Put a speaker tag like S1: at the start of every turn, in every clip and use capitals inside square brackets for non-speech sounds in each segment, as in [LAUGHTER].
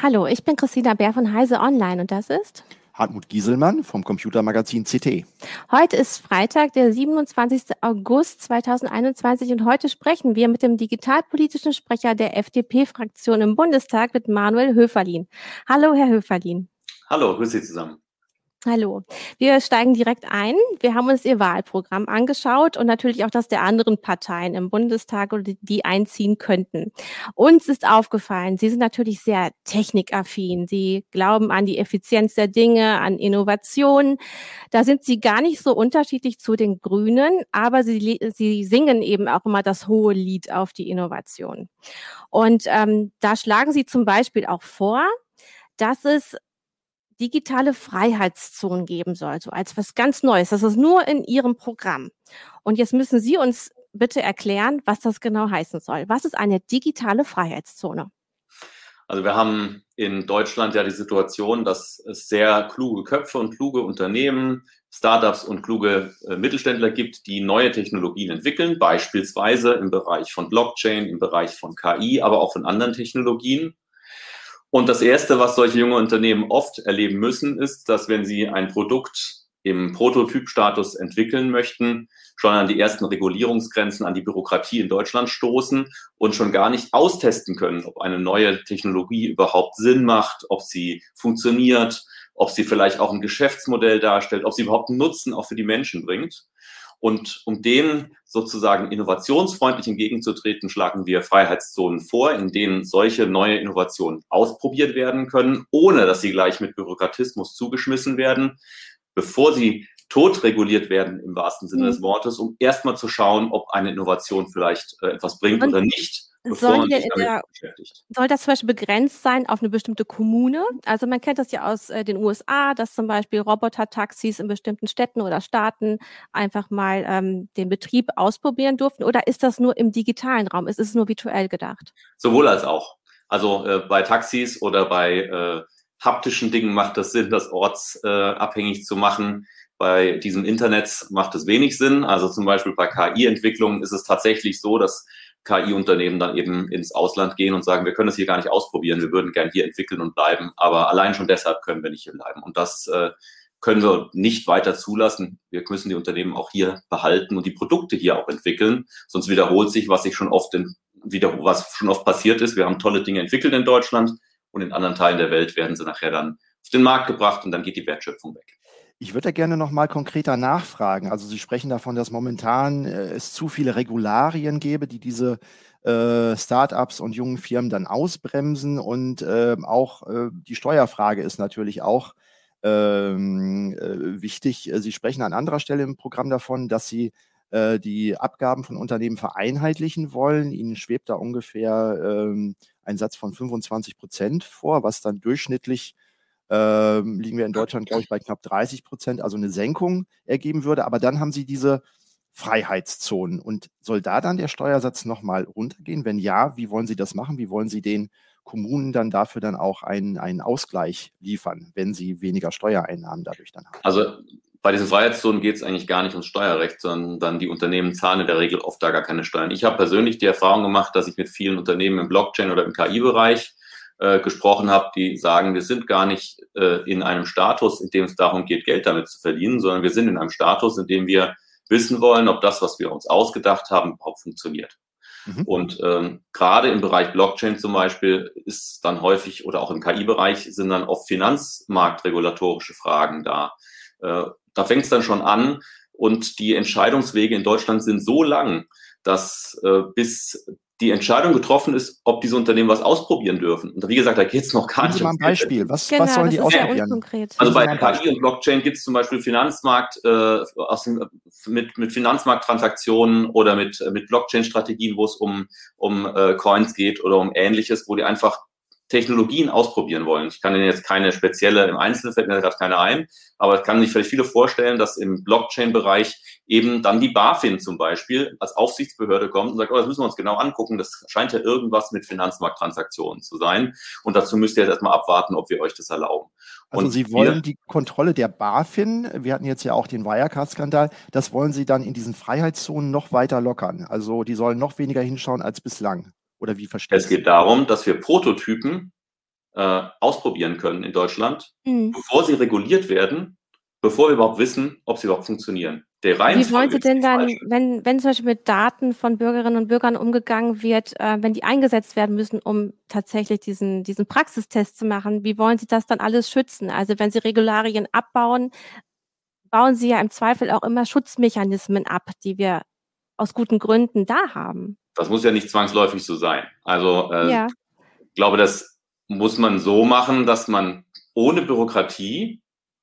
S1: Hallo, ich bin Christina Bär von Heise Online und das ist
S2: Hartmut Gieselmann vom Computermagazin CT.
S1: Heute ist Freitag, der 27. August 2021 und heute sprechen wir mit dem digitalpolitischen Sprecher der FDP-Fraktion im Bundestag mit Manuel Höferlin. Hallo, Herr Höferlin.
S3: Hallo, grüß Sie zusammen.
S1: Hallo. Wir steigen direkt ein. Wir haben uns Ihr Wahlprogramm angeschaut und natürlich auch das der anderen Parteien im Bundestag die einziehen könnten. Uns ist aufgefallen, Sie sind natürlich sehr technikaffin. Sie glauben an die Effizienz der Dinge, an Innovationen. Da sind Sie gar nicht so unterschiedlich zu den Grünen, aber Sie, Sie singen eben auch immer das hohe Lied auf die Innovation. Und ähm, da schlagen Sie zum Beispiel auch vor, dass es digitale Freiheitszonen geben soll, so als was ganz Neues. Das ist nur in Ihrem Programm. Und jetzt müssen Sie uns bitte erklären, was das genau heißen soll. Was ist eine digitale Freiheitszone?
S3: Also wir haben in Deutschland ja die Situation, dass es sehr kluge Köpfe und kluge Unternehmen, Startups und kluge äh, Mittelständler gibt, die neue Technologien entwickeln, beispielsweise im Bereich von Blockchain, im Bereich von KI, aber auch von anderen Technologien. Und das Erste, was solche junge Unternehmen oft erleben müssen, ist, dass wenn sie ein Produkt im Prototypstatus entwickeln möchten, schon an die ersten Regulierungsgrenzen, an die Bürokratie in Deutschland stoßen und schon gar nicht austesten können, ob eine neue Technologie überhaupt Sinn macht, ob sie funktioniert, ob sie vielleicht auch ein Geschäftsmodell darstellt, ob sie überhaupt Nutzen auch für die Menschen bringt. Und um denen sozusagen innovationsfreundlich entgegenzutreten, schlagen wir Freiheitszonen vor, in denen solche neue Innovationen ausprobiert werden können, ohne dass sie gleich mit Bürokratismus zugeschmissen werden, bevor sie totreguliert werden im wahrsten Sinne mhm. des Wortes, um erstmal zu schauen, ob eine Innovation vielleicht äh, etwas bringt Und oder nicht
S1: soll, der, soll, das zum Beispiel begrenzt sein auf eine bestimmte Kommune? Also man kennt das ja aus äh, den USA, dass zum Beispiel Roboter-Taxis in bestimmten Städten oder Staaten einfach mal ähm, den Betrieb ausprobieren durften. Oder ist das nur im digitalen Raum? Ist es nur virtuell gedacht?
S3: Sowohl als auch. Also äh, bei Taxis oder bei äh, haptischen Dingen macht es Sinn, das ortsabhängig äh, zu machen. Bei diesem Internet macht es wenig Sinn. Also zum Beispiel bei KI-Entwicklungen ist es tatsächlich so, dass KI-Unternehmen dann eben ins Ausland gehen und sagen, wir können das hier gar nicht ausprobieren, wir würden gern hier entwickeln und bleiben, aber allein schon deshalb können wir nicht hier bleiben. Und das äh, können wir nicht weiter zulassen. Wir müssen die Unternehmen auch hier behalten und die Produkte hier auch entwickeln. Sonst wiederholt sich, was sich schon oft in, wieder, was schon oft passiert ist. Wir haben tolle Dinge entwickelt in Deutschland und in anderen Teilen der Welt werden sie nachher dann auf den Markt gebracht und dann geht die Wertschöpfung weg.
S2: Ich würde gerne noch mal konkreter nachfragen. Also Sie sprechen davon, dass momentan äh, es zu viele Regularien gäbe, die diese äh, Startups und jungen Firmen dann ausbremsen. Und äh, auch äh, die Steuerfrage ist natürlich auch ähm, äh, wichtig. Sie sprechen an anderer Stelle im Programm davon, dass Sie äh, die Abgaben von Unternehmen vereinheitlichen wollen. Ihnen schwebt da ungefähr ähm, ein Satz von 25 Prozent vor, was dann durchschnittlich ähm, liegen wir in Deutschland, glaube ich, bei knapp 30 Prozent, also eine Senkung ergeben würde. Aber dann haben Sie diese Freiheitszonen. Und soll da dann der Steuersatz nochmal runtergehen? Wenn ja, wie wollen Sie das machen? Wie wollen Sie den Kommunen dann dafür dann auch einen, einen Ausgleich liefern, wenn sie weniger Steuereinnahmen dadurch dann haben?
S3: Also bei diesen Freiheitszonen geht es eigentlich gar nicht ums Steuerrecht, sondern die Unternehmen zahlen in der Regel oft da gar keine Steuern. Ich habe persönlich die Erfahrung gemacht, dass ich mit vielen Unternehmen im Blockchain oder im KI-Bereich äh, gesprochen habe, die sagen, wir sind gar nicht äh, in einem Status, in dem es darum geht, Geld damit zu verdienen, sondern wir sind in einem Status, in dem wir wissen wollen, ob das, was wir uns ausgedacht haben, überhaupt funktioniert. Mhm. Und ähm, gerade im Bereich Blockchain zum Beispiel ist dann häufig oder auch im KI-Bereich sind dann oft finanzmarktregulatorische Fragen da. Äh, da fängt es dann schon an und die Entscheidungswege in Deutschland sind so lang, dass äh, bis die Entscheidung getroffen ist, ob diese Unternehmen was ausprobieren dürfen. Und wie gesagt, da geht es noch gar nicht.
S2: Mal ein Beispiel. Was, genau, was sollen die ausprobieren?
S3: also bei KI und Blockchain gibt es zum Beispiel Finanzmarkt äh, aus dem, mit, mit Finanzmarkttransaktionen oder mit, mit Blockchain-Strategien, wo es um, um äh, Coins geht oder um ähnliches, wo die einfach Technologien ausprobieren wollen. Ich kann Ihnen jetzt keine spezielle, im Einzelnen fällt mir gerade keine ein, aber ich kann sich vielleicht viele vorstellen, dass im Blockchain-Bereich eben dann die BaFin zum Beispiel als Aufsichtsbehörde kommt und sagt, oh, das müssen wir uns genau angucken, das scheint ja irgendwas mit Finanzmarkttransaktionen zu sein und dazu müsst ihr jetzt erstmal abwarten, ob wir euch das erlauben.
S2: Also und Sie wollen die Kontrolle der BaFin, wir hatten jetzt ja auch den Wirecard-Skandal, das wollen Sie dann in diesen Freiheitszonen noch weiter lockern. Also die sollen noch weniger hinschauen als bislang. Oder wie versteht
S3: Es geht darum, dass wir Prototypen äh, ausprobieren können in Deutschland, mhm. bevor sie reguliert werden, bevor wir überhaupt wissen, ob sie überhaupt funktionieren.
S1: Der Wie wollen Sie denn dann, wenn, wenn zum Beispiel mit Daten von Bürgerinnen und Bürgern umgegangen wird, äh, wenn die eingesetzt werden müssen, um tatsächlich diesen, diesen Praxistest zu machen, wie wollen Sie das dann alles schützen? Also wenn Sie Regularien abbauen, bauen Sie ja im Zweifel auch immer Schutzmechanismen ab, die wir aus guten Gründen da haben.
S3: Das muss ja nicht zwangsläufig so sein. Also äh, ja. ich glaube, das muss man so machen, dass man ohne Bürokratie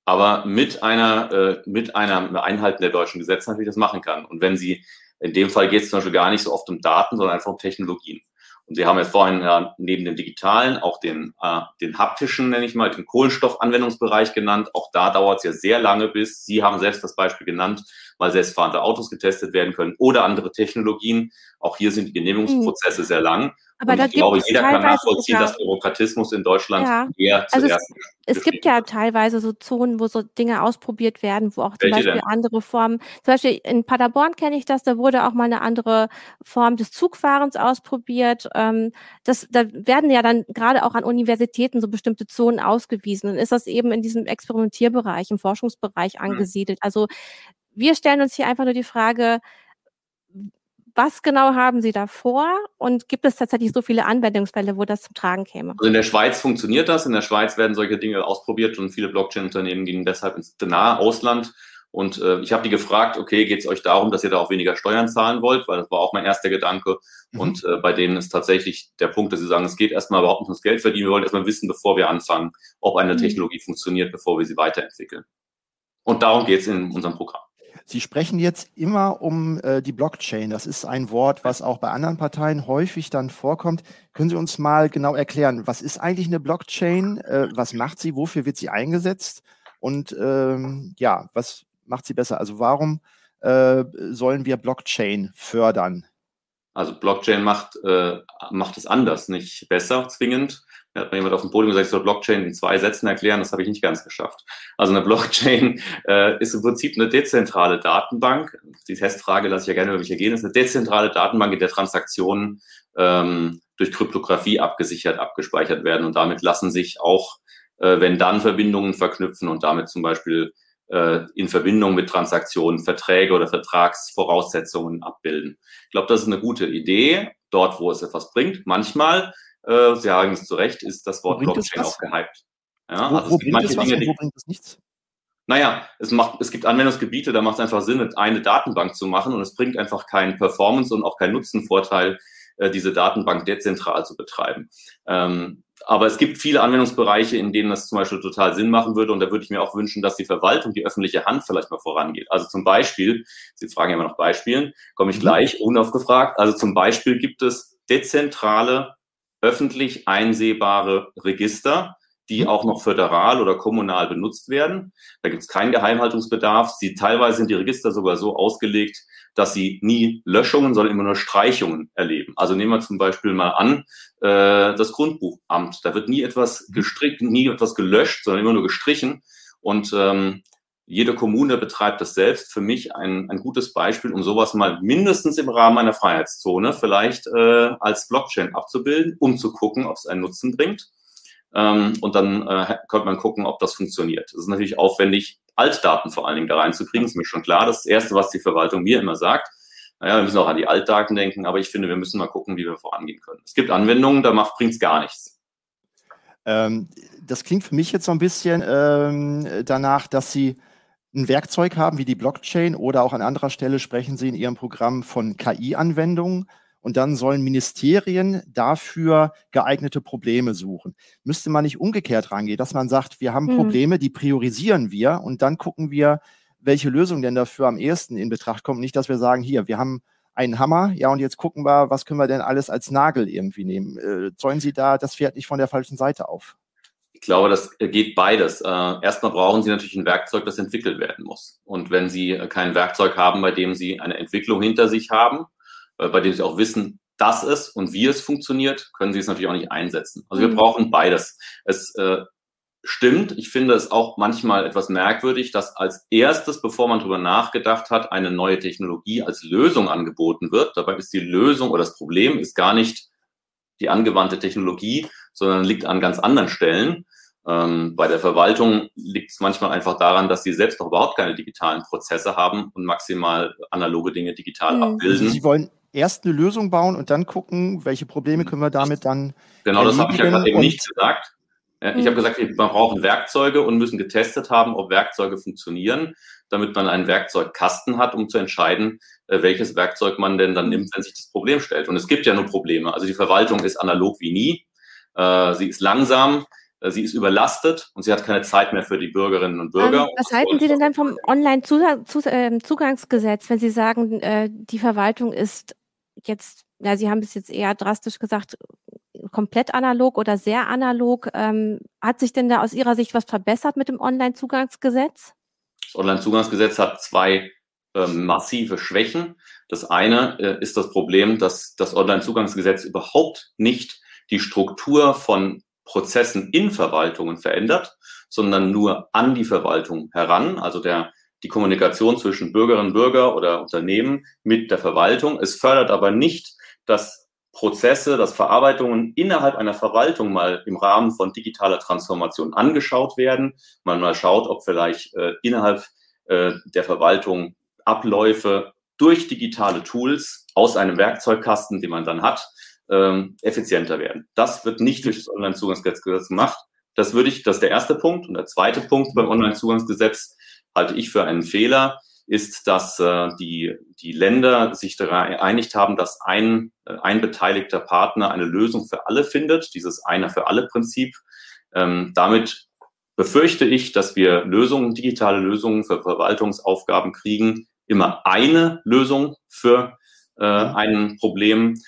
S3: aber mit einer, äh, mit einer Einhalten der deutschen Gesetze natürlich das machen kann. Und wenn Sie, in dem Fall geht es zum Beispiel gar nicht so oft um Daten, sondern einfach um Technologien. Und Sie haben jetzt vorhin ja, neben dem digitalen auch den, äh, den haptischen, nenne ich mal, den Kohlenstoffanwendungsbereich genannt. Auch da dauert es ja sehr lange, bis Sie haben selbst das Beispiel genannt, weil selbstfahrende Autos getestet werden können oder andere Technologien. Auch hier sind die Genehmigungsprozesse mhm. sehr lang.
S1: Aber und
S3: ich glaube, jeder kann nachvollziehen, sogar, dass Bürokratismus in Deutschland
S1: ja, eher also zuerst. Es, es gibt ja teilweise so Zonen, wo so Dinge ausprobiert werden, wo auch zum Welche Beispiel denn? andere Formen, zum Beispiel in Paderborn kenne ich das, da wurde auch mal eine andere Form des Zugfahrens ausprobiert. Ähm, das, da werden ja dann gerade auch an Universitäten so bestimmte Zonen ausgewiesen. Und ist das eben in diesem Experimentierbereich, im Forschungsbereich hm. angesiedelt. Hm. Also wir stellen uns hier einfach nur die Frage, was genau haben Sie da vor und gibt es tatsächlich so viele Anwendungsfälle, wo das zum Tragen käme?
S3: Also in der Schweiz funktioniert das. In der Schweiz werden solche Dinge ausprobiert und viele Blockchain-Unternehmen gehen deshalb ins nahe Ausland. Und äh, ich habe die gefragt, okay, geht es euch darum, dass ihr da auch weniger Steuern zahlen wollt? Weil das war auch mein erster Gedanke. Mhm. Und äh, bei denen ist tatsächlich der Punkt, dass sie sagen, es geht erstmal überhaupt nicht ums Geld verdienen. Wir wollen erstmal wissen, bevor wir anfangen, ob eine mhm. Technologie funktioniert, bevor wir sie weiterentwickeln. Und darum geht es in unserem Programm.
S2: Sie sprechen jetzt immer um äh, die Blockchain. Das ist ein Wort, was auch bei anderen Parteien häufig dann vorkommt. Können Sie uns mal genau erklären, was ist eigentlich eine Blockchain? Äh, was macht sie? Wofür wird sie eingesetzt? Und ähm, ja, was macht sie besser? Also warum äh, sollen wir Blockchain fördern?
S3: Also Blockchain macht, äh, macht es anders, nicht besser zwingend. Da hat mir jemand auf dem Podium gesagt, ich soll Blockchain in zwei Sätzen erklären, das habe ich nicht ganz geschafft. Also eine Blockchain äh, ist im Prinzip eine dezentrale Datenbank. Die Testfrage lasse ich ja gerne über mich ergehen. Das ist eine dezentrale Datenbank, in der Transaktionen ähm, durch Kryptographie abgesichert, abgespeichert werden. Und damit lassen sich auch, äh, wenn dann Verbindungen verknüpfen und damit zum Beispiel äh, in Verbindung mit Transaktionen Verträge oder Vertragsvoraussetzungen abbilden. Ich glaube, das ist eine gute Idee, dort, wo es etwas bringt. Manchmal äh, Sie sagen es zu Recht, ist das Wort Blockchain auch gehypt.
S2: Ja, wo, also wo es was Dinge, wo bringt es nichts?
S3: Naja, es, macht, es gibt Anwendungsgebiete, da macht es einfach Sinn, eine Datenbank zu machen und es bringt einfach keinen Performance und auch keinen Nutzenvorteil, äh, diese Datenbank dezentral zu betreiben. Ähm, aber es gibt viele Anwendungsbereiche, in denen das zum Beispiel total Sinn machen würde. Und da würde ich mir auch wünschen, dass die Verwaltung, die öffentliche Hand vielleicht mal vorangeht. Also zum Beispiel, Sie fragen ja immer nach Beispielen, komme ich mhm. gleich unaufgefragt. Also zum Beispiel gibt es dezentrale öffentlich einsehbare Register, die mhm. auch noch föderal oder kommunal benutzt werden. Da gibt es keinen Geheimhaltungsbedarf. Sie teilweise sind die Register sogar so ausgelegt, dass sie nie Löschungen, sondern immer nur Streichungen erleben. Also nehmen wir zum Beispiel mal an, äh, das Grundbuchamt. Da wird nie etwas mhm. gestrickt, nie etwas gelöscht, sondern immer nur gestrichen. Und ähm, jede Kommune betreibt das selbst. Für mich ein, ein gutes Beispiel, um sowas mal mindestens im Rahmen einer Freiheitszone vielleicht äh, als Blockchain abzubilden, um zu gucken, ob es einen Nutzen bringt. Ähm, und dann äh, könnte man gucken, ob das funktioniert. Es ist natürlich aufwendig, Altdaten vor allen Dingen da reinzukriegen. Ist mir schon klar. Das das Erste, was die Verwaltung mir immer sagt. Naja, wir müssen auch an die Altdaten denken, aber ich finde, wir müssen mal gucken, wie wir vorangehen können. Es gibt Anwendungen, da bringt es gar nichts.
S2: Ähm, das klingt für mich jetzt so ein bisschen ähm, danach, dass Sie ein Werkzeug haben wie die Blockchain oder auch an anderer Stelle sprechen Sie in Ihrem Programm von KI-Anwendungen und dann sollen Ministerien dafür geeignete Probleme suchen. Müsste man nicht umgekehrt rangehen, dass man sagt, wir haben mhm. Probleme, die priorisieren wir und dann gucken wir, welche Lösung denn dafür am ehesten in Betracht kommt. Nicht, dass wir sagen, hier, wir haben einen Hammer, ja, und jetzt gucken wir, was können wir denn alles als Nagel irgendwie nehmen. Äh, zäunen Sie da das Pferd nicht von der falschen Seite auf?
S3: Ich glaube, das geht beides. Äh, erstmal brauchen Sie natürlich ein Werkzeug, das entwickelt werden muss. Und wenn Sie äh, kein Werkzeug haben, bei dem Sie eine Entwicklung hinter sich haben, äh, bei dem Sie auch wissen, dass es und wie es funktioniert, können Sie es natürlich auch nicht einsetzen. Also wir mhm. brauchen beides. Es äh, stimmt, ich finde es auch manchmal etwas merkwürdig, dass als erstes, bevor man darüber nachgedacht hat, eine neue Technologie als Lösung angeboten wird. Dabei ist die Lösung oder das Problem ist gar nicht die angewandte Technologie, sondern liegt an ganz anderen Stellen. Ähm, bei der Verwaltung liegt es manchmal einfach daran, dass sie selbst noch überhaupt keine digitalen Prozesse haben und maximal analoge Dinge digital mhm. abbilden.
S2: Sie wollen erst eine Lösung bauen und dann gucken, welche Probleme können wir damit dann.
S3: Genau, das habe ich ja gerade eben nicht gesagt. Ich habe mhm. gesagt, wir brauchen Werkzeuge und müssen getestet haben, ob Werkzeuge funktionieren, damit man einen Werkzeugkasten hat, um zu entscheiden, äh, welches Werkzeug man denn dann nimmt, wenn sich das Problem stellt. Und es gibt ja nur Probleme. Also die Verwaltung ist analog wie nie. Äh, sie ist langsam, äh, sie ist überlastet und sie hat keine Zeit mehr für die Bürgerinnen und Bürger. Ähm,
S1: was halten Sie denn dann vom Online-Zugangsgesetz, wenn Sie sagen, die Verwaltung ist jetzt, ja, Sie haben es jetzt eher drastisch gesagt, komplett analog oder sehr analog. Ähm, hat sich denn da aus Ihrer Sicht was verbessert mit dem Online-Zugangsgesetz?
S3: Das Online-Zugangsgesetz hat zwei ähm, massive Schwächen. Das eine äh, ist das Problem, dass das Online-Zugangsgesetz überhaupt nicht die Struktur von Prozessen in Verwaltungen verändert, sondern nur an die Verwaltung heran, also der, die Kommunikation zwischen Bürgerinnen und Bürger oder Unternehmen mit der Verwaltung. Es fördert aber nicht, dass Prozesse, dass Verarbeitungen innerhalb einer Verwaltung mal im Rahmen von digitaler Transformation angeschaut werden. Man mal schaut, ob vielleicht äh, innerhalb äh, der Verwaltung Abläufe durch digitale Tools aus einem Werkzeugkasten, den man dann hat, ähm, effizienter werden. Das wird nicht durch das Onlinezugangsgesetz gemacht. Das würde ich, das ist der erste Punkt. Und der zweite Punkt beim Onlinezugangsgesetz halte ich für einen Fehler ist, dass äh, die, die Länder sich daran geeinigt haben, dass ein, äh, ein beteiligter Partner eine Lösung für alle findet, dieses einer für alle Prinzip. Ähm, damit befürchte ich, dass wir Lösungen, digitale Lösungen für Verwaltungsaufgaben kriegen, immer eine Lösung für äh, ein Problem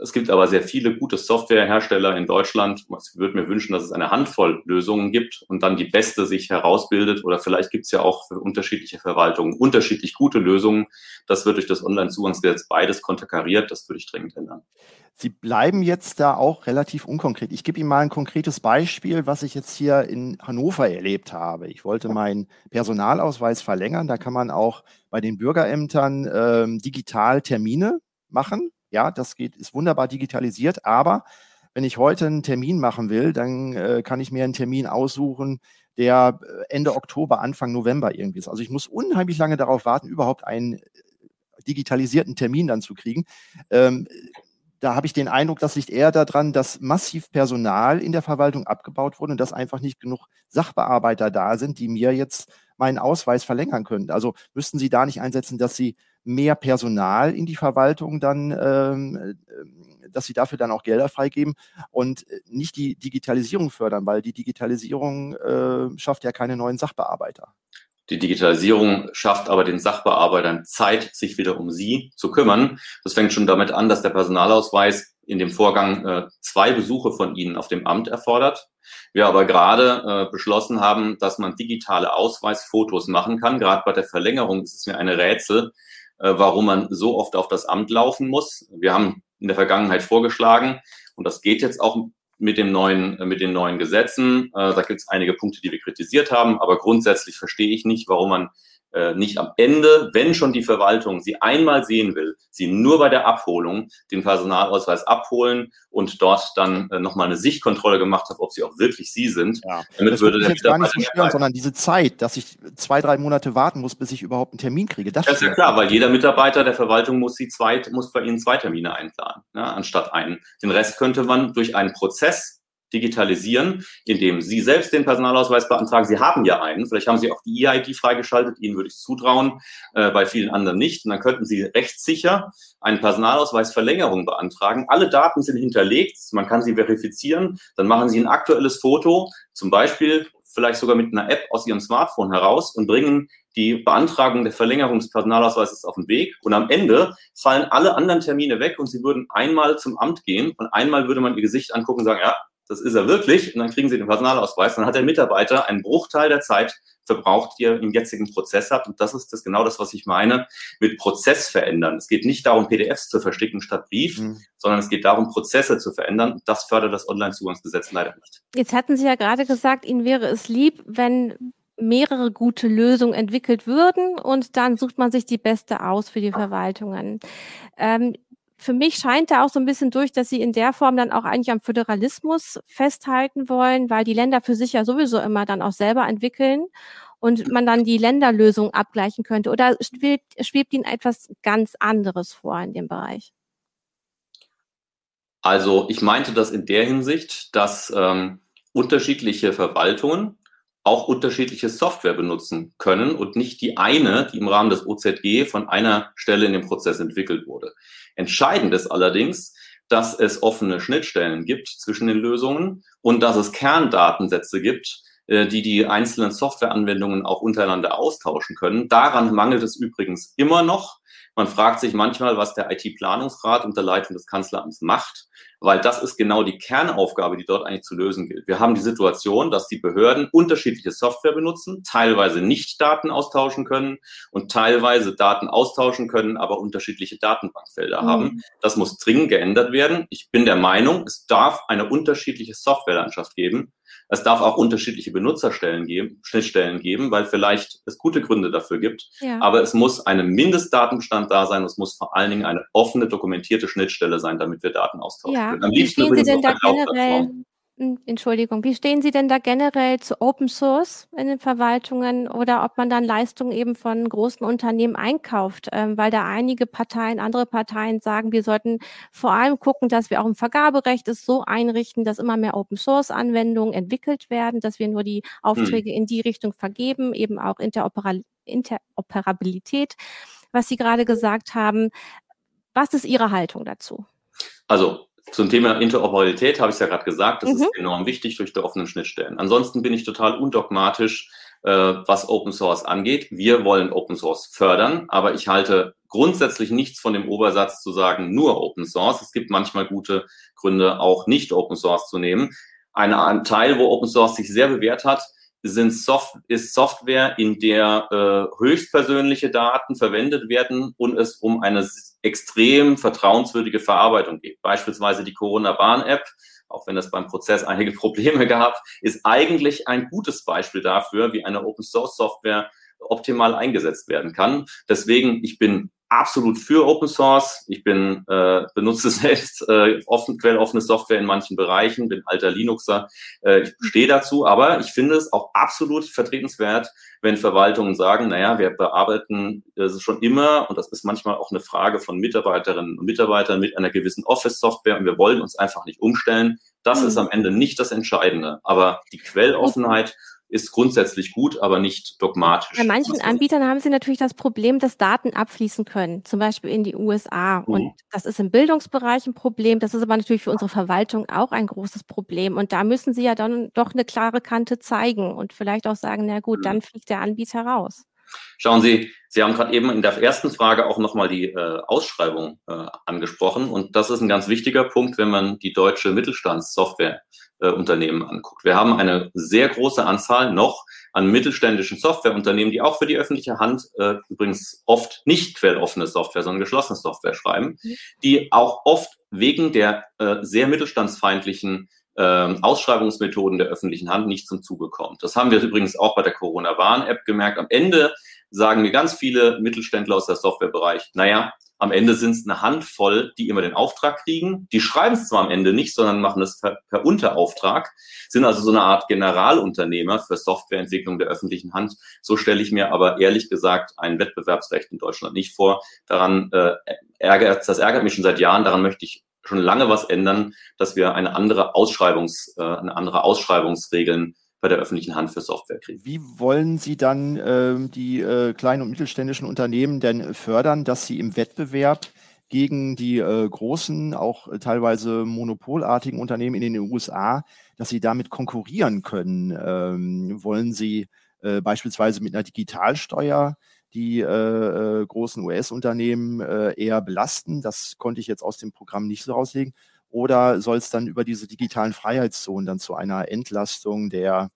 S3: es gibt aber sehr viele gute Softwarehersteller in Deutschland. Ich würde mir wünschen, dass es eine Handvoll Lösungen gibt und dann die beste sich herausbildet. Oder vielleicht gibt es ja auch für unterschiedliche Verwaltungen unterschiedlich gute Lösungen. Das wird durch das Onlinezugangsgesetz beides konterkariert. Das würde ich dringend ändern.
S2: Sie bleiben jetzt da auch relativ unkonkret. Ich gebe Ihnen mal ein konkretes Beispiel, was ich jetzt hier in Hannover erlebt habe. Ich wollte meinen Personalausweis verlängern. Da kann man auch bei den Bürgerämtern ähm, digital Termine machen. Ja, das geht, ist wunderbar digitalisiert, aber wenn ich heute einen Termin machen will, dann äh, kann ich mir einen Termin aussuchen, der äh, Ende Oktober, Anfang November irgendwie ist. Also ich muss unheimlich lange darauf warten, überhaupt einen äh, digitalisierten Termin dann zu kriegen. Ähm, da habe ich den Eindruck, das liegt eher daran, dass massiv Personal in der Verwaltung abgebaut wurde und dass einfach nicht genug Sachbearbeiter da sind, die mir jetzt meinen Ausweis verlängern können. Also müssten Sie da nicht einsetzen, dass Sie mehr Personal in die Verwaltung dann, ähm, äh, dass Sie dafür dann auch Gelder freigeben und äh, nicht die Digitalisierung fördern, weil die Digitalisierung äh, schafft ja keine neuen Sachbearbeiter.
S3: Die Digitalisierung schafft aber den Sachbearbeitern Zeit, sich wieder um sie zu kümmern. Das fängt schon damit an, dass der Personalausweis in dem Vorgang äh, zwei Besuche von Ihnen auf dem Amt erfordert. Wir aber gerade äh, beschlossen haben, dass man digitale Ausweisfotos machen kann. Gerade bei der Verlängerung ist es mir eine Rätsel, warum man so oft auf das Amt laufen muss. Wir haben in der Vergangenheit vorgeschlagen, und das geht jetzt auch mit dem neuen, äh, mit den neuen Gesetzen. Äh, da gibt es einige Punkte, die wir kritisiert haben, aber grundsätzlich verstehe ich nicht, warum man äh, nicht am Ende, wenn schon die Verwaltung sie einmal sehen will, sie nur bei der Abholung den Personalausweis abholen und dort dann äh, nochmal eine Sichtkontrolle gemacht hat, ob sie auch wirklich sie sind.
S2: Ja. Damit das würde der jetzt gar nicht so stören, sondern diese Zeit, dass ich zwei, drei Monate warten muss, bis ich überhaupt einen Termin kriege.
S3: Das, das ist ja klar, weil jeder Mitarbeiter der Verwaltung muss sie zwei, muss bei Ihnen zwei Termine einplanen, ne, anstatt einen. Den Rest könnte man durch einen Prozess digitalisieren, indem Sie selbst den Personalausweis beantragen. Sie haben ja einen. Vielleicht haben Sie auch die EID freigeschaltet. Ihnen würde ich zutrauen, äh, bei vielen anderen nicht. Und dann könnten Sie rechtssicher einen Personalausweisverlängerung beantragen. Alle Daten sind hinterlegt. Man kann sie verifizieren. Dann machen Sie ein aktuelles Foto, zum Beispiel vielleicht sogar mit einer App aus Ihrem Smartphone heraus und bringen die Beantragung der Verlängerung des Personalausweises auf den Weg. Und am Ende fallen alle anderen Termine weg und Sie würden einmal zum Amt gehen und einmal würde man Ihr Gesicht angucken und sagen, ja, das ist er wirklich, und dann kriegen Sie den Personalausweis. Dann hat der Mitarbeiter einen Bruchteil der Zeit verbraucht, die er im jetzigen Prozess hat. Und das ist das genau das, was ich meine mit Prozess verändern. Es geht nicht darum, PDFs zu versticken statt Brief, mhm. sondern es geht darum, Prozesse zu verändern. Das fördert das Onlinezugangsgesetz leider nicht.
S1: Jetzt hatten Sie ja gerade gesagt, Ihnen wäre es lieb, wenn mehrere gute Lösungen entwickelt würden und dann sucht man sich die beste aus für die Verwaltungen. Ähm, für mich scheint da auch so ein bisschen durch, dass Sie in der Form dann auch eigentlich am Föderalismus festhalten wollen, weil die Länder für sich ja sowieso immer dann auch selber entwickeln und man dann die Länderlösung abgleichen könnte. Oder schwebt, schwebt Ihnen etwas ganz anderes vor in dem Bereich?
S3: Also ich meinte das in der Hinsicht, dass ähm, unterschiedliche Verwaltungen auch unterschiedliche Software benutzen können und nicht die eine, die im Rahmen des OZG von einer Stelle in dem Prozess entwickelt wurde. Entscheidend ist allerdings, dass es offene Schnittstellen gibt zwischen den Lösungen und dass es Kerndatensätze gibt, äh, die die einzelnen Softwareanwendungen auch untereinander austauschen können. Daran mangelt es übrigens immer noch. Man fragt sich manchmal, was der IT-Planungsrat unter Leitung des Kanzleramts macht, weil das ist genau die Kernaufgabe, die dort eigentlich zu lösen gilt. Wir haben die Situation, dass die Behörden unterschiedliche Software benutzen, teilweise nicht Daten austauschen können und teilweise Daten austauschen können, aber unterschiedliche Datenbankfelder mhm. haben. Das muss dringend geändert werden. Ich bin der Meinung, es darf eine unterschiedliche Softwarelandschaft geben, es darf auch unterschiedliche Benutzerstellen geben, Schnittstellen geben, weil vielleicht es gute Gründe dafür gibt. Ja. Aber es muss ein Mindestdatenbestand da sein. Es muss vor allen Dingen eine offene, dokumentierte Schnittstelle sein, damit wir Daten austauschen ja. können.
S1: Am Wie stehen Sie denn da generell? Hm, Entschuldigung, wie stehen Sie denn da generell zu Open Source in den Verwaltungen oder ob man dann Leistungen eben von großen Unternehmen einkauft? Ähm, weil da einige Parteien, andere Parteien sagen, wir sollten vor allem gucken, dass wir auch im Vergaberecht es so einrichten, dass immer mehr Open Source Anwendungen entwickelt werden, dass wir nur die Aufträge hm. in die Richtung vergeben, eben auch Interopera Interoperabilität, was Sie gerade gesagt haben. Was ist Ihre Haltung dazu?
S3: Also zum Thema Interoperabilität habe ich es ja gerade gesagt, das mhm. ist enorm wichtig durch die offenen Schnittstellen. Ansonsten bin ich total undogmatisch, äh, was Open Source angeht. Wir wollen Open Source fördern, aber ich halte grundsätzlich nichts von dem Obersatz zu sagen, nur Open Source. Es gibt manchmal gute Gründe, auch nicht Open Source zu nehmen. Ein, ein Teil, wo Open Source sich sehr bewährt hat, sind Soft ist Software, in der äh, höchstpersönliche Daten verwendet werden und es um eine extrem vertrauenswürdige Verarbeitung geht. Beispielsweise die Corona-Warn-App, auch wenn es beim Prozess einige [LAUGHS] Probleme gab, ist eigentlich ein gutes Beispiel dafür, wie eine Open-Source-Software optimal eingesetzt werden kann. Deswegen, ich bin absolut für Open Source. Ich bin äh, benutze [LAUGHS] selbst äh, offen, quelloffene Software in manchen Bereichen, bin alter Linuxer. Äh, ich stehe dazu, aber ich finde es auch absolut vertretenswert, wenn Verwaltungen sagen, naja, wir bearbeiten es schon immer, und das ist manchmal auch eine Frage von Mitarbeiterinnen und Mitarbeitern mit einer gewissen Office-Software und wir wollen uns einfach nicht umstellen. Das mhm. ist am Ende nicht das Entscheidende. Aber die Quelloffenheit ist grundsätzlich gut, aber nicht dogmatisch.
S1: Bei manchen Anbietern haben sie natürlich das Problem, dass Daten abfließen können, zum Beispiel in die USA. Mhm. Und das ist im Bildungsbereich ein Problem. Das ist aber natürlich für unsere Verwaltung auch ein großes Problem. Und da müssen sie ja dann doch eine klare Kante zeigen und vielleicht auch sagen, na gut, mhm. dann fliegt der Anbieter raus.
S3: Schauen Sie, Sie haben gerade eben in der ersten Frage auch nochmal die äh, Ausschreibung äh, angesprochen. Und das ist ein ganz wichtiger Punkt, wenn man die deutsche Mittelstandssoftwareunternehmen äh, anguckt. Wir haben eine sehr große Anzahl noch an mittelständischen Softwareunternehmen, die auch für die öffentliche Hand äh, übrigens oft nicht quelloffene Software, sondern geschlossene Software schreiben, mhm. die auch oft wegen der äh, sehr mittelstandsfeindlichen ähm, Ausschreibungsmethoden der öffentlichen Hand nicht zum Zuge kommt. Das haben wir übrigens auch bei der Corona-Warn-App gemerkt. Am Ende sagen mir ganz viele Mittelständler aus der Softwarebereich, naja, am Ende sind es eine Handvoll, die immer den Auftrag kriegen. Die schreiben es zwar am Ende nicht, sondern machen es per, per, Unterauftrag, sind also so eine Art Generalunternehmer für Softwareentwicklung der öffentlichen Hand. So stelle ich mir aber ehrlich gesagt ein Wettbewerbsrecht in Deutschland nicht vor. Daran äh, ärgert, das ärgert mich schon seit Jahren. Daran möchte ich schon lange was ändern, dass wir eine andere Ausschreibungs, äh, eine andere Ausschreibungsregeln bei der öffentlichen Hand für Software kriegen.
S2: Wie wollen Sie dann äh, die äh, kleinen und mittelständischen Unternehmen denn fördern, dass sie im Wettbewerb gegen die äh, großen, auch teilweise monopolartigen Unternehmen in den USA, dass sie damit konkurrieren können? Ähm, wollen Sie äh, beispielsweise mit einer Digitalsteuer die äh, äh großen US-Unternehmen äh, eher belasten? Das konnte ich jetzt aus dem Programm nicht so rauslegen. Oder soll es dann über diese digitalen Freiheitszonen dann zu einer Entlastung der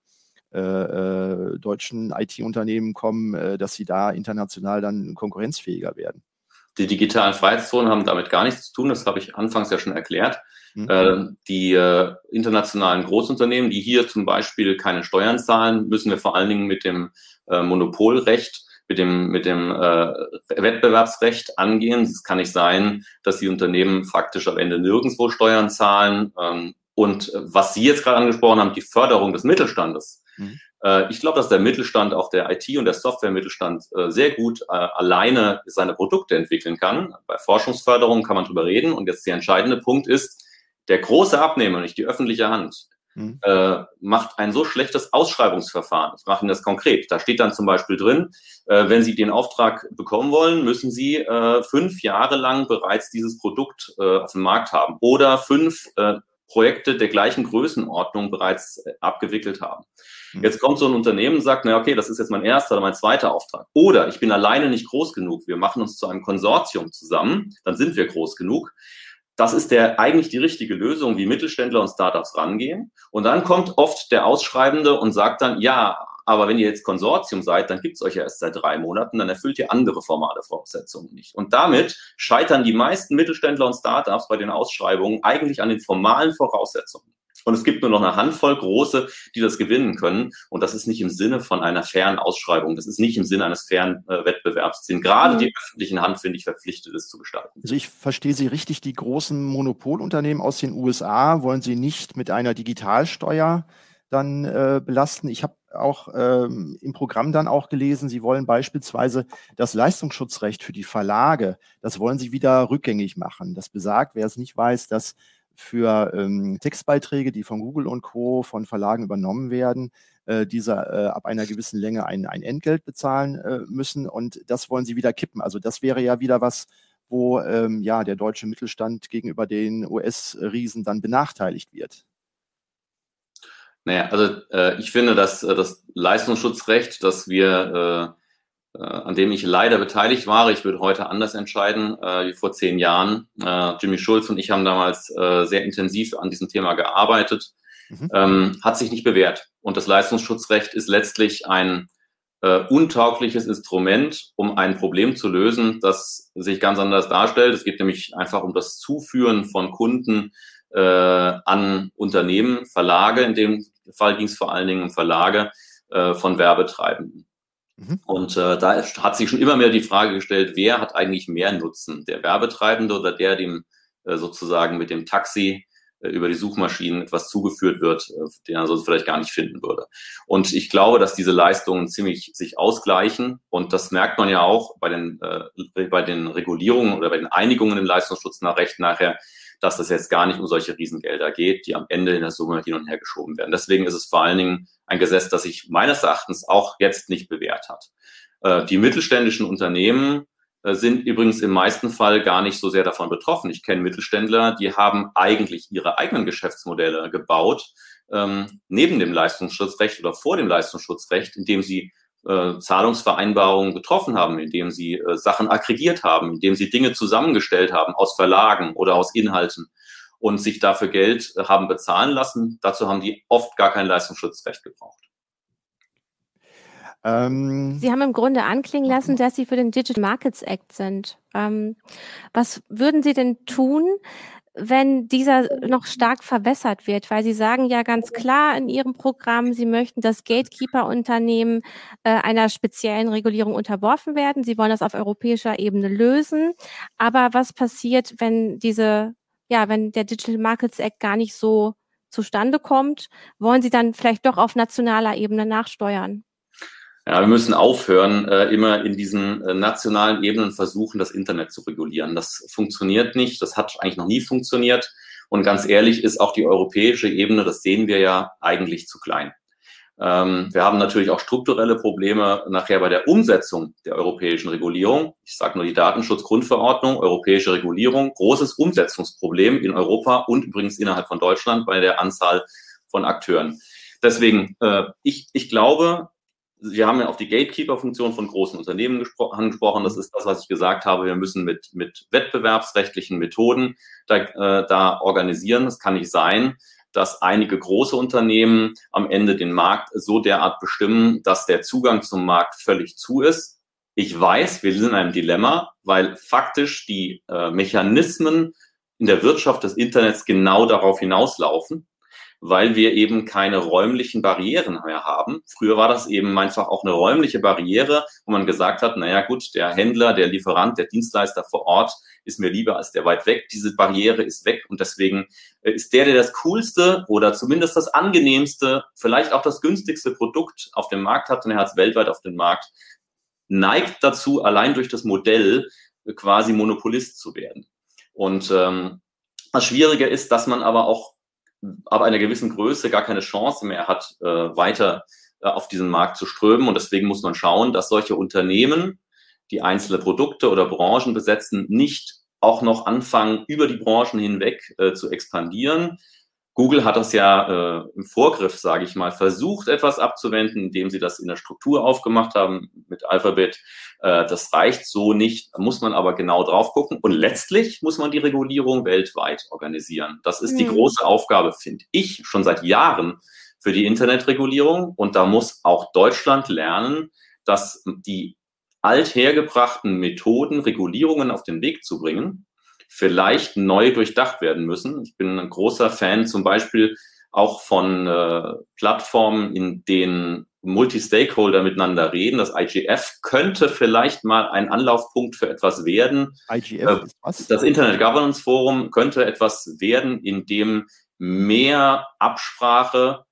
S2: äh, äh, deutschen IT-Unternehmen kommen, äh, dass sie da international dann konkurrenzfähiger werden?
S3: Die digitalen Freiheitszonen haben damit gar nichts zu tun, das habe ich anfangs ja schon erklärt. Mhm. Äh, die äh, internationalen Großunternehmen, die hier zum Beispiel keine Steuern zahlen, müssen wir vor allen Dingen mit dem äh, Monopolrecht mit dem, mit dem äh, Wettbewerbsrecht angehen. Es kann nicht sein, dass die Unternehmen faktisch am Ende nirgendwo Steuern zahlen. Ähm, und was Sie jetzt gerade angesprochen haben, die Förderung des Mittelstandes. Mhm. Äh, ich glaube, dass der Mittelstand, auch der IT- und der Software-Mittelstand, äh, sehr gut äh, alleine seine Produkte entwickeln kann. Bei Forschungsförderung kann man drüber reden. Und jetzt der entscheidende Punkt ist, der große Abnehmer, nicht die öffentliche Hand, mhm. äh, macht ein so schlechtes Ausschreibungsverfahren. Ich mache Ihnen das konkret. Da steht dann zum Beispiel drin, äh, wenn Sie den Auftrag bekommen wollen, müssen Sie äh, fünf Jahre lang bereits dieses Produkt äh, auf dem Markt haben oder fünf äh, Projekte der gleichen Größenordnung bereits äh, abgewickelt haben. Mhm. Jetzt kommt so ein Unternehmen und sagt, na okay, das ist jetzt mein erster oder mein zweiter Auftrag. Oder ich bin alleine nicht groß genug. Wir machen uns zu einem Konsortium zusammen, dann sind wir groß genug. Das ist der eigentlich die richtige Lösung, wie Mittelständler und Startups rangehen. Und dann kommt oft der Ausschreibende und sagt dann, ja, aber wenn ihr jetzt Konsortium seid, dann gibt es euch ja erst seit drei Monaten, dann erfüllt ihr andere formale Voraussetzungen nicht. Und damit scheitern die meisten Mittelständler und Startups bei den Ausschreibungen eigentlich an den formalen Voraussetzungen. Und es gibt nur noch eine Handvoll große, die das gewinnen können. Und das ist nicht im Sinne von einer fairen Ausschreibung. Das ist nicht im Sinne eines fairen äh, Wettbewerbs. Denn gerade mhm. die öffentlichen Hand, finde ich, verpflichtet, es zu gestalten.
S2: Also ich verstehe Sie richtig, die großen Monopolunternehmen aus den USA wollen Sie nicht mit einer Digitalsteuer dann äh, belasten. Ich habe auch ähm, im Programm dann auch gelesen, Sie wollen beispielsweise das Leistungsschutzrecht für die Verlage, das wollen Sie wieder rückgängig machen. Das besagt, wer es nicht weiß, dass für ähm, Textbeiträge, die von Google und Co. von Verlagen übernommen werden, äh, diese äh, ab einer gewissen Länge ein, ein Entgelt bezahlen äh, müssen. Und das wollen sie wieder kippen. Also das wäre ja wieder was, wo ähm, ja der deutsche Mittelstand gegenüber den US-Riesen dann benachteiligt wird.
S3: Naja, also äh, ich finde, dass äh, das Leistungsschutzrecht, das wir äh, an dem ich leider beteiligt war. Ich würde heute anders entscheiden äh, wie vor zehn Jahren. Äh, Jimmy Schulz und ich haben damals äh, sehr intensiv an diesem Thema gearbeitet. Mhm. Ähm, hat sich nicht bewährt. Und das Leistungsschutzrecht ist letztlich ein äh, untaugliches Instrument, um ein Problem zu lösen, das sich ganz anders darstellt. Es geht nämlich einfach um das Zuführen von Kunden äh, an Unternehmen, Verlage. In dem Fall ging es vor allen Dingen um Verlage äh, von Werbetreibenden. Mhm. Und äh, da hat sich schon immer mehr die Frage gestellt, wer hat eigentlich mehr Nutzen? Der Werbetreibende oder der, dem äh, sozusagen mit dem Taxi äh, über die Suchmaschinen etwas zugeführt wird, äh, den er sonst vielleicht gar nicht finden würde. Und ich glaube, dass diese Leistungen ziemlich sich ausgleichen. Und das merkt man ja auch bei den, äh, bei den Regulierungen oder bei den Einigungen im Leistungsschutz nach Recht nachher, dass es jetzt gar nicht um solche Riesengelder geht, die am Ende in der Summe hin und her geschoben werden. Deswegen ist es vor allen Dingen ein Gesetz, das sich meines Erachtens auch jetzt nicht bewährt hat. Äh, die mittelständischen Unternehmen äh, sind übrigens im meisten Fall gar nicht so sehr davon betroffen. Ich kenne Mittelständler, die haben eigentlich ihre eigenen Geschäftsmodelle gebaut, ähm, neben dem Leistungsschutzrecht oder vor dem Leistungsschutzrecht, indem sie äh, Zahlungsvereinbarungen getroffen haben, indem sie äh, Sachen aggregiert haben, indem sie Dinge zusammengestellt haben aus Verlagen oder aus Inhalten und sich dafür Geld äh, haben bezahlen lassen. Dazu haben die oft gar kein Leistungsschutzrecht gebraucht.
S1: Ähm, sie haben im Grunde anklingen lassen, dass Sie für den Digital Markets Act sind. Ähm, was würden Sie denn tun, wenn dieser noch stark verwässert wird, weil Sie sagen ja ganz klar in Ihrem Programm, Sie möchten, dass Gatekeeper-Unternehmen äh, einer speziellen Regulierung unterworfen werden. Sie wollen das auf europäischer Ebene lösen. Aber was passiert, wenn diese, ja, wenn der Digital Markets Act gar nicht so zustande kommt? Wollen Sie dann vielleicht doch auf nationaler Ebene nachsteuern?
S3: Ja, wir müssen aufhören, äh, immer in diesen äh, nationalen Ebenen versuchen, das Internet zu regulieren. Das funktioniert nicht. Das hat eigentlich noch nie funktioniert. Und ganz ehrlich ist auch die europäische Ebene, das sehen wir ja, eigentlich zu klein. Ähm, wir haben natürlich auch strukturelle Probleme nachher bei der Umsetzung der europäischen Regulierung. Ich sage nur die Datenschutzgrundverordnung, europäische Regulierung, großes Umsetzungsproblem in Europa und übrigens innerhalb von Deutschland bei der Anzahl von Akteuren. Deswegen, äh, ich, ich glaube, wir haben ja auf die Gatekeeper-Funktion von großen Unternehmen angesprochen. Das ist das, was ich gesagt habe. Wir müssen mit, mit wettbewerbsrechtlichen Methoden da, äh, da organisieren. Es kann nicht sein, dass einige große Unternehmen am Ende den Markt so derart bestimmen, dass der Zugang zum Markt völlig zu ist. Ich weiß, wir sind in einem Dilemma, weil faktisch die äh, Mechanismen in der Wirtschaft des Internets genau darauf hinauslaufen weil wir eben keine räumlichen Barrieren mehr haben. Früher war das eben einfach auch eine räumliche Barriere, wo man gesagt hat, naja gut, der Händler, der Lieferant, der Dienstleister vor Ort ist mir lieber als der weit weg. Diese Barriere ist weg und deswegen äh, ist der, der das coolste oder zumindest das angenehmste, vielleicht auch das günstigste Produkt auf dem Markt hat und er hat es weltweit auf dem Markt, neigt dazu, allein durch das Modell äh, quasi Monopolist zu werden. Und ähm, das Schwierige ist, dass man aber auch ab einer gewissen Größe gar keine Chance mehr hat, äh, weiter äh, auf diesen Markt zu strömen. Und deswegen muss man schauen, dass solche Unternehmen, die einzelne Produkte oder Branchen besetzen, nicht auch noch anfangen, über die Branchen hinweg äh, zu expandieren, Google hat das ja äh, im Vorgriff, sage ich mal, versucht, etwas abzuwenden, indem sie das in der Struktur aufgemacht haben mit Alphabet. Äh, das reicht so nicht, da muss man aber genau drauf gucken. Und letztlich muss man die Regulierung weltweit organisieren. Das ist mhm. die große Aufgabe, finde ich, schon seit Jahren für die Internetregulierung. Und da muss auch Deutschland lernen, dass die althergebrachten Methoden, Regulierungen auf den Weg zu bringen, vielleicht neu durchdacht werden müssen. Ich bin ein großer Fan zum Beispiel auch von äh, Plattformen, in denen Multi-Stakeholder miteinander reden. Das IGF könnte vielleicht mal ein Anlaufpunkt für etwas werden. IGF äh, ist was? Das Internet Governance Forum könnte etwas werden, in dem mehr Absprache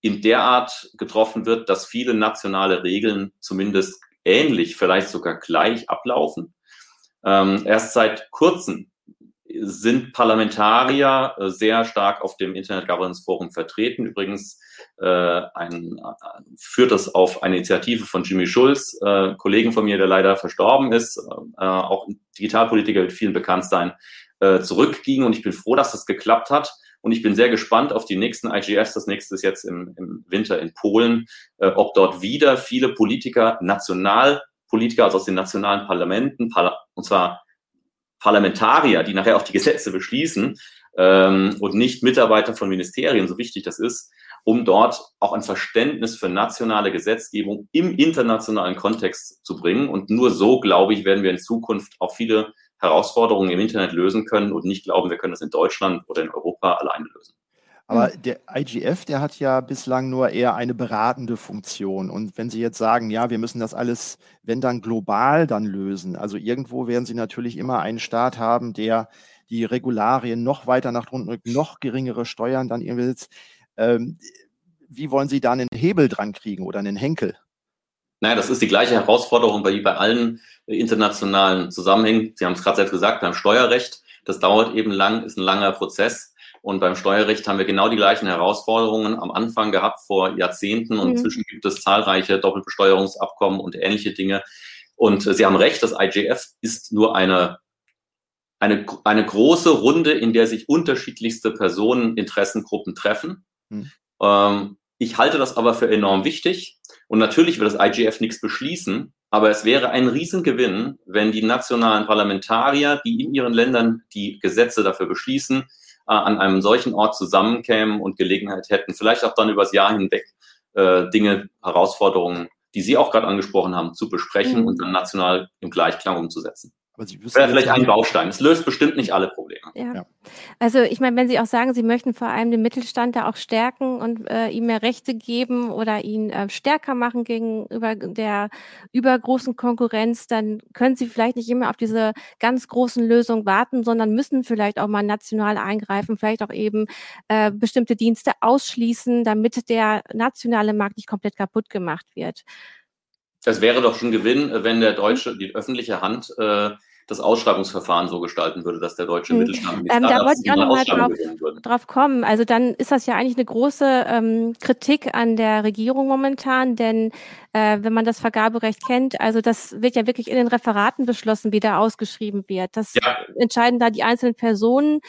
S3: in der Art getroffen wird, dass viele nationale Regeln zumindest ähnlich, vielleicht sogar gleich ablaufen. Ähm, erst seit kurzem sind Parlamentarier äh, sehr stark auf dem Internet Governance Forum vertreten. Übrigens äh, ein, äh, führt das auf eine Initiative von Jimmy Schulz, äh, Kollegen von mir, der leider verstorben ist, äh, auch Digitalpolitiker wird vielen bekannt sein, äh, zurückging. Und ich bin froh, dass das geklappt hat. Und ich bin sehr gespannt auf die nächsten IGFs. Das nächste ist jetzt im, im Winter in Polen, äh, ob dort wieder viele Politiker, Nationalpolitiker, also aus den nationalen Parlamenten, und zwar Parlamentarier, die nachher auch die Gesetze beschließen ähm, und nicht Mitarbeiter von Ministerien, so wichtig das ist, um dort auch ein Verständnis für nationale Gesetzgebung im internationalen Kontext zu bringen. Und nur so, glaube ich, werden wir in Zukunft auch viele Herausforderungen im Internet lösen können und nicht glauben, wir können das in Deutschland oder in Europa alleine lösen.
S2: Aber hm. der IGF, der hat ja bislang nur eher eine beratende Funktion. Und wenn Sie jetzt sagen, ja, wir müssen das alles, wenn dann global dann lösen, also irgendwo werden Sie natürlich immer einen Staat haben, der die Regularien noch weiter nach unten rückt, noch geringere Steuern dann irgendwie sitzt. Ähm, wie wollen Sie da einen Hebel dran kriegen oder einen Henkel?
S3: Naja, das ist die gleiche Herausforderung wie bei allen internationalen Zusammenhängen. Sie haben es gerade selbst gesagt, beim Steuerrecht. Das dauert eben lang, ist ein langer Prozess. Und beim Steuerrecht haben wir genau die gleichen Herausforderungen am Anfang gehabt vor Jahrzehnten und mhm. inzwischen gibt es zahlreiche Doppelbesteuerungsabkommen und ähnliche Dinge. Und äh, Sie haben recht, das IGF ist nur eine, eine, eine große Runde, in der sich unterschiedlichste Personen, Interessengruppen treffen. Mhm. Ähm, ich halte das aber für enorm wichtig. Und natürlich wird das IGF nichts beschließen, aber es wäre ein Riesengewinn, wenn die nationalen Parlamentarier, die in ihren Ländern die Gesetze dafür beschließen, äh, an einem solchen Ort zusammenkämen und Gelegenheit hätten, vielleicht auch dann übers Jahr hinweg äh, Dinge, Herausforderungen, die Sie auch gerade angesprochen haben, zu besprechen mhm. und dann national im Gleichklang umzusetzen. Aber Sie wissen Wäre vielleicht ein Baustein. Es löst bestimmt nicht alle Probleme.
S1: Ja. ja. Also ich meine, wenn Sie auch sagen, Sie möchten vor allem den Mittelstand da auch stärken und äh, ihm mehr Rechte geben oder ihn äh, stärker machen gegenüber der übergroßen Konkurrenz, dann können Sie vielleicht nicht immer auf diese ganz großen Lösungen warten, sondern müssen vielleicht auch mal national eingreifen, vielleicht auch eben äh, bestimmte Dienste ausschließen, damit der nationale Markt nicht komplett kaputt gemacht wird.
S3: Das wäre doch schon Gewinn, äh, wenn der deutsche, die öffentliche Hand äh, das Ausschreibungsverfahren so gestalten würde, dass der deutsche hm. Mittelstand
S1: ähm, Da wollte ich auch nochmal drauf, drauf kommen. Also dann ist das ja eigentlich eine große ähm, Kritik an der Regierung momentan, denn äh, wenn man das Vergaberecht kennt, also das wird ja wirklich in den Referaten beschlossen, wie da ausgeschrieben wird. Das ja. entscheiden da die einzelnen Personen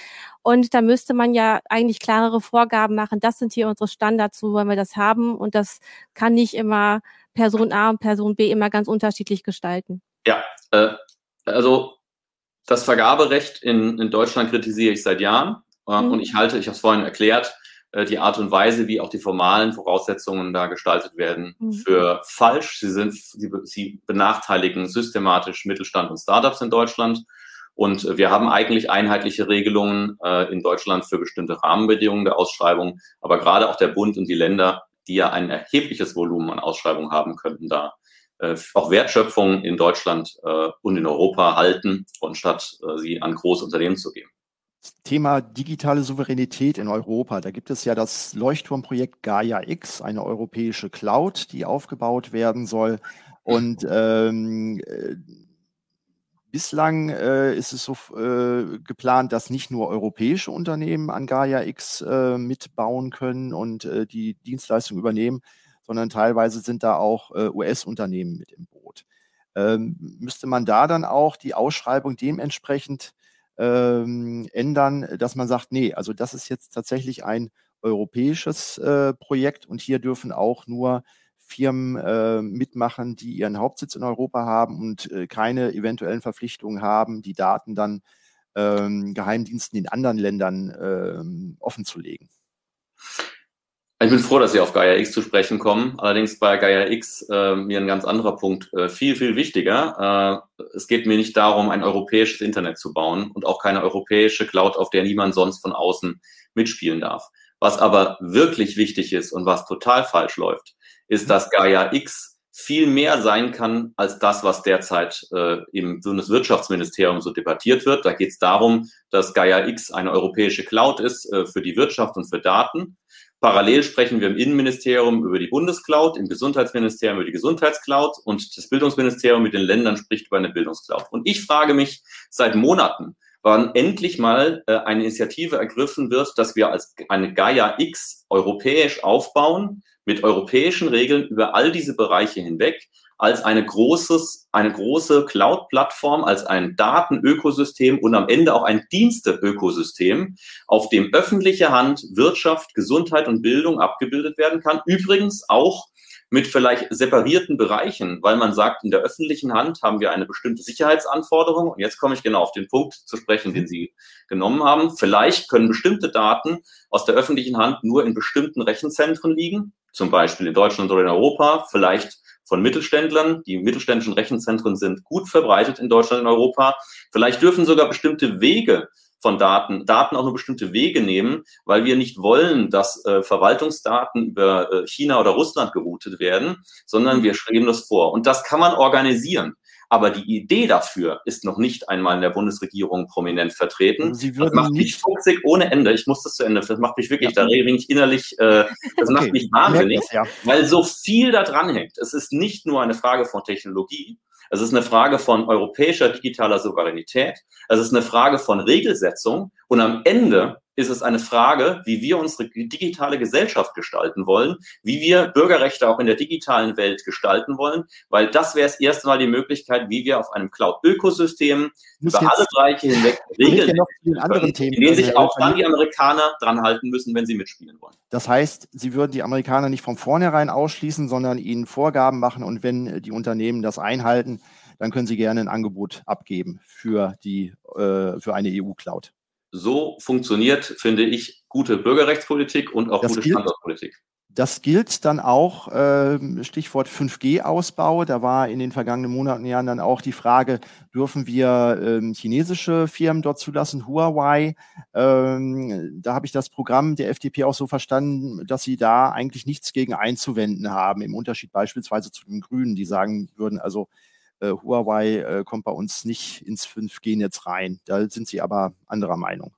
S1: und da müsste man ja eigentlich klarere Vorgaben machen. Das sind hier unsere Standards, so wollen wir das haben und das kann nicht immer Person A und Person B immer ganz unterschiedlich gestalten.
S3: Ja, äh, also das Vergaberecht in, in Deutschland kritisiere ich seit Jahren äh, mhm. und ich halte, ich habe es vorhin erklärt, äh, die Art und Weise, wie auch die formalen Voraussetzungen da gestaltet werden, mhm. für falsch. Sie sind, sie, sie benachteiligen systematisch Mittelstand und Startups in Deutschland. Und wir haben eigentlich einheitliche Regelungen äh, in Deutschland für bestimmte Rahmenbedingungen der Ausschreibung. Aber gerade auch der Bund und die Länder, die ja ein erhebliches Volumen an Ausschreibungen haben, könnten da äh, auch Wertschöpfung in Deutschland äh, und in Europa halten, anstatt äh, sie an große Unternehmen zu geben.
S2: Thema digitale Souveränität in Europa. Da gibt es ja das Leuchtturmprojekt Gaia X, eine europäische Cloud, die aufgebaut werden soll. Und ähm, äh, bislang äh, ist es so äh, geplant, dass nicht nur europäische Unternehmen an Gaia X äh, mitbauen können und äh, die Dienstleistung übernehmen, sondern teilweise sind da auch äh, US-Unternehmen mit im Boot. Ähm, müsste man da dann auch die Ausschreibung dementsprechend ähm, ändern, dass man sagt, nee, also das ist jetzt tatsächlich ein europäisches äh, Projekt und hier dürfen auch nur Firmen äh, mitmachen, die ihren Hauptsitz in Europa haben und äh, keine eventuellen Verpflichtungen haben, die Daten dann ähm, Geheimdiensten in anderen Ländern ähm, offenzulegen.
S3: Ich bin froh, dass Sie auf Gaia X zu sprechen kommen. Allerdings bei Gaia X äh, mir ein ganz anderer Punkt äh, viel, viel wichtiger. Äh, es geht mir nicht darum, ein europäisches Internet zu bauen und auch keine europäische Cloud, auf der niemand sonst von außen mitspielen darf. Was aber wirklich wichtig ist und was total falsch läuft, ist, dass Gaia X viel mehr sein kann als das, was derzeit äh, im Bundeswirtschaftsministerium so debattiert wird. Da geht es darum, dass Gaia X eine europäische Cloud ist äh, für die Wirtschaft und für Daten. Parallel sprechen wir im Innenministerium über die Bundescloud, im Gesundheitsministerium über die Gesundheitscloud und das Bildungsministerium mit den Ländern spricht über eine Bildungscloud. Und ich frage mich seit Monaten, wann endlich mal äh, eine Initiative ergriffen wird, dass wir als eine Gaia X europäisch aufbauen, mit europäischen Regeln über all diese Bereiche hinweg, als eine großes, eine große Cloud-Plattform, als ein Datenökosystem und am Ende auch ein Diensteökosystem, auf dem öffentliche Hand, Wirtschaft, Gesundheit und Bildung abgebildet werden kann. Übrigens auch mit vielleicht separierten Bereichen, weil man sagt, in der öffentlichen Hand haben wir eine bestimmte Sicherheitsanforderung. Und jetzt komme ich genau auf den Punkt zu sprechen, den Sie genommen haben. Vielleicht können bestimmte Daten aus der öffentlichen Hand nur in bestimmten Rechenzentren liegen, zum Beispiel in Deutschland oder in Europa. Vielleicht von Mittelständlern. Die mittelständischen Rechenzentren sind gut verbreitet in Deutschland und Europa. Vielleicht dürfen sogar bestimmte Wege von Daten, Daten auch nur bestimmte Wege nehmen, weil wir nicht wollen, dass äh, Verwaltungsdaten über äh, China oder Russland geroutet werden, sondern wir schreiben das vor. Und das kann man organisieren. Aber die Idee dafür ist noch nicht einmal in der Bundesregierung prominent vertreten.
S2: Sie würden das macht
S3: mich fuchsig ohne Ende. Ich muss das zu Ende. Das macht mich wirklich, ja. da ich innerlich, äh, das okay. macht mich wahnsinnig, das, ja. weil so viel da dran hängt. Es ist nicht nur eine Frage von Technologie, es ist eine Frage von europäischer digitaler Souveränität. Es ist eine Frage von Regelsetzung. Und am Ende ist es eine Frage, wie wir unsere digitale Gesellschaft gestalten wollen, wie wir Bürgerrechte auch in der digitalen Welt gestalten wollen, weil das wäre das erste Mal die Möglichkeit, wie wir auf einem Cloud-Ökosystem über alle Bereiche hinweg [LAUGHS] Regeln,
S2: in
S3: denen sich auch dann die Amerikaner dran halten müssen, wenn sie mitspielen wollen.
S2: Das heißt, Sie würden die Amerikaner nicht von vornherein ausschließen, sondern ihnen Vorgaben machen und wenn die Unternehmen das einhalten, dann können Sie gerne ein Angebot abgeben für, die, äh, für eine EU-Cloud.
S3: So funktioniert, finde ich, gute Bürgerrechtspolitik und auch
S2: das
S3: gute
S2: gilt,
S3: Standortpolitik.
S2: Das gilt dann auch, äh, Stichwort 5G-Ausbau. Da war in den vergangenen Monaten und Jahren dann auch die Frage, dürfen wir ähm, chinesische Firmen dort zulassen, Huawei. Ähm, da habe ich das Programm der FDP auch so verstanden, dass sie da eigentlich nichts gegen einzuwenden haben, im Unterschied beispielsweise zu den Grünen, die sagen würden, also äh, Huawei äh, kommt bei uns nicht ins 5G-Netz rein. Da sind sie aber anderer Meinung.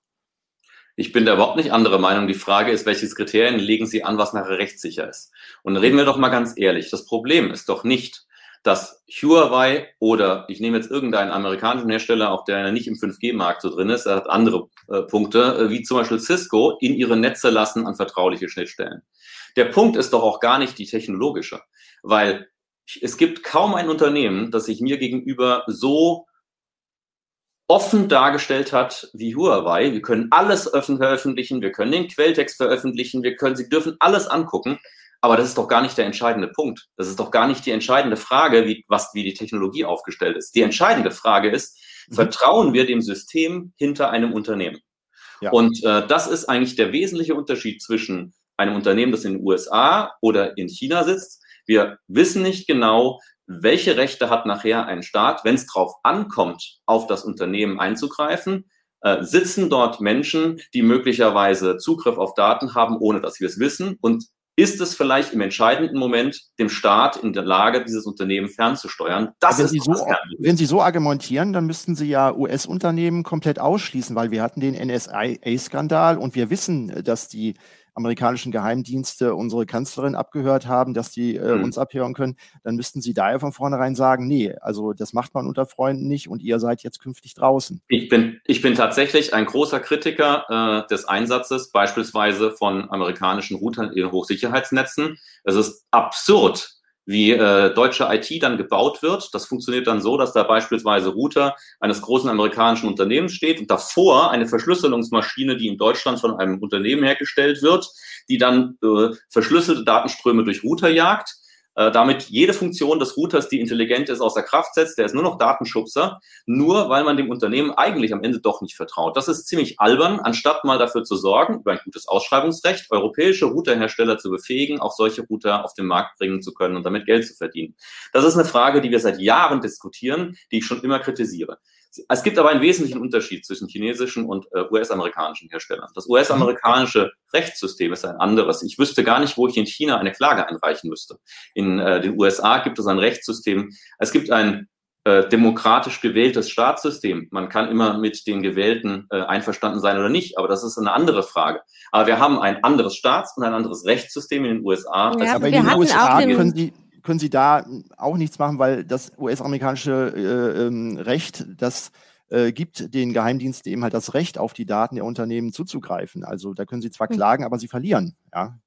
S3: Ich bin da überhaupt nicht anderer Meinung. Die Frage ist, welche Kriterien legen Sie an, was nachher rechtssicher ist? Und reden wir doch mal ganz ehrlich. Das Problem ist doch nicht, dass Huawei oder ich nehme jetzt irgendeinen amerikanischen Hersteller, auch der nicht im 5G-Markt so drin ist, er hat andere äh, Punkte, äh, wie zum Beispiel Cisco, in ihre Netze lassen an vertrauliche Schnittstellen. Der Punkt ist doch auch gar nicht die technologische, weil es gibt kaum ein Unternehmen, das sich mir gegenüber so offen dargestellt hat wie Huawei. Wir können alles veröffentlichen, wir können den Quelltext veröffentlichen, wir können, Sie dürfen alles angucken. Aber das ist doch gar nicht der entscheidende Punkt. Das ist doch gar nicht die entscheidende Frage, wie, was, wie die Technologie aufgestellt ist. Die entscheidende Frage ist, mhm. vertrauen wir dem System hinter einem Unternehmen? Ja. Und äh, das ist eigentlich der wesentliche Unterschied zwischen einem Unternehmen, das in den USA oder in China sitzt wir wissen nicht genau, welche Rechte hat nachher ein Staat, wenn es drauf ankommt, auf das Unternehmen einzugreifen? Äh, sitzen dort Menschen, die möglicherweise Zugriff auf Daten haben, ohne dass wir es wissen? Und ist es vielleicht im entscheidenden Moment dem Staat in der Lage, dieses Unternehmen fernzusteuern?
S2: Das wenn ist Sie so, Wenn Sie so argumentieren, dann müssten Sie ja US-Unternehmen komplett ausschließen, weil wir hatten den NSA-Skandal und wir wissen, dass die amerikanischen Geheimdienste unsere Kanzlerin abgehört haben, dass die äh, mhm. uns abhören können, dann müssten sie daher von vornherein sagen, nee, also das macht man unter Freunden nicht und ihr seid jetzt künftig draußen.
S3: Ich bin, ich bin tatsächlich ein großer Kritiker äh, des Einsatzes beispielsweise von amerikanischen Routern in Hochsicherheitsnetzen. Es ist absurd, wie äh, deutsche IT dann gebaut wird. Das funktioniert dann so, dass da beispielsweise Router eines großen amerikanischen Unternehmens steht und davor eine Verschlüsselungsmaschine, die in Deutschland von einem Unternehmen hergestellt wird, die dann äh, verschlüsselte Datenströme durch Router jagt äh, damit jede Funktion des Routers, die intelligent ist, außer Kraft setzt. Der ist nur noch Datenschubser, nur weil man dem Unternehmen eigentlich am Ende doch nicht vertraut. Das ist ziemlich albern, anstatt mal dafür zu sorgen, über ein gutes Ausschreibungsrecht, europäische Routerhersteller zu befähigen, auch solche Router auf den Markt bringen zu können und damit Geld zu verdienen. Das ist eine Frage, die wir seit Jahren diskutieren, die ich schon immer kritisiere. Es gibt aber einen wesentlichen Unterschied zwischen chinesischen und äh, US-amerikanischen Herstellern. Das US-amerikanische Rechtssystem ist ein anderes. Ich wüsste gar nicht, wo ich in China eine Klage einreichen müsste. In äh, den USA gibt es ein Rechtssystem. Es gibt ein äh, demokratisch gewähltes Staatssystem. Man kann immer mit den Gewählten äh, einverstanden sein oder nicht, aber das ist eine andere Frage. Aber wir haben ein anderes Staats- und ein anderes Rechtssystem in den USA.
S2: Ja, aber in den USA können Sie können Sie da auch nichts machen, weil das US-amerikanische äh, ähm, Recht, das äh, gibt den Geheimdiensten eben halt das Recht, auf die Daten der Unternehmen zuzugreifen. Also da können Sie zwar hm. klagen, aber Sie verlieren. Ja.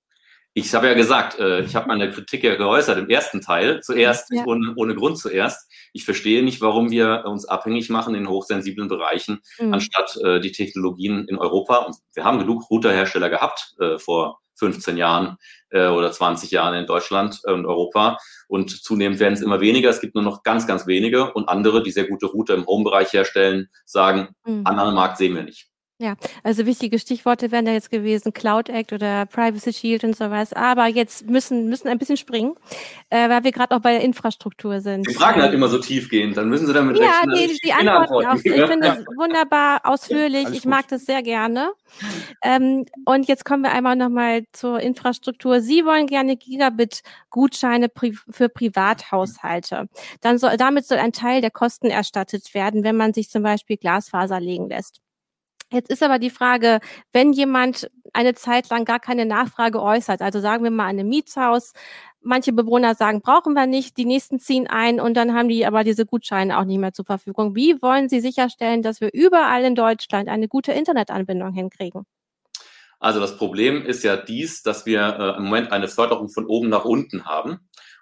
S3: Ich habe ja gesagt, äh, ich habe meine Kritik ja geäußert im ersten Teil, zuerst, ja. ohne, ohne Grund zuerst. Ich verstehe nicht, warum wir uns abhängig machen in hochsensiblen Bereichen, mhm. anstatt äh, die Technologien in Europa. Und wir haben genug Routerhersteller gehabt äh, vor 15 Jahren äh, oder 20 Jahren in Deutschland und Europa. Und zunehmend werden es immer weniger. Es gibt nur noch ganz, ganz wenige. Und andere, die sehr gute Router im Home-Bereich herstellen, sagen, mhm. anderen Markt sehen wir nicht.
S1: Ja, also wichtige Stichworte wären da jetzt gewesen, Cloud Act oder Privacy Shield und sowas. Aber jetzt müssen, müssen ein bisschen springen, äh, weil wir gerade auch bei der Infrastruktur sind.
S3: Die Fragen halt immer so tiefgehend, dann müssen Sie damit
S1: ja, rechnen. Ja, die, die Antworten auch. Ich finde es wunderbar ausführlich. Alles ich mag das sehr gerne. Ähm, und jetzt kommen wir einmal nochmal zur Infrastruktur. Sie wollen gerne Gigabit-Gutscheine pri für Privathaushalte. Dann soll, damit soll ein Teil der Kosten erstattet werden, wenn man sich zum Beispiel Glasfaser legen lässt. Jetzt ist aber die Frage, wenn jemand eine Zeit lang gar keine Nachfrage äußert, also sagen wir mal ein Mietshaus, manche Bewohner sagen, brauchen wir nicht, die nächsten ziehen ein und dann haben die aber diese Gutscheine auch nicht mehr zur Verfügung. Wie wollen Sie sicherstellen, dass wir überall in Deutschland eine gute Internetanbindung hinkriegen?
S3: Also das Problem ist ja dies, dass wir äh, im Moment eine Förderung von oben nach unten haben.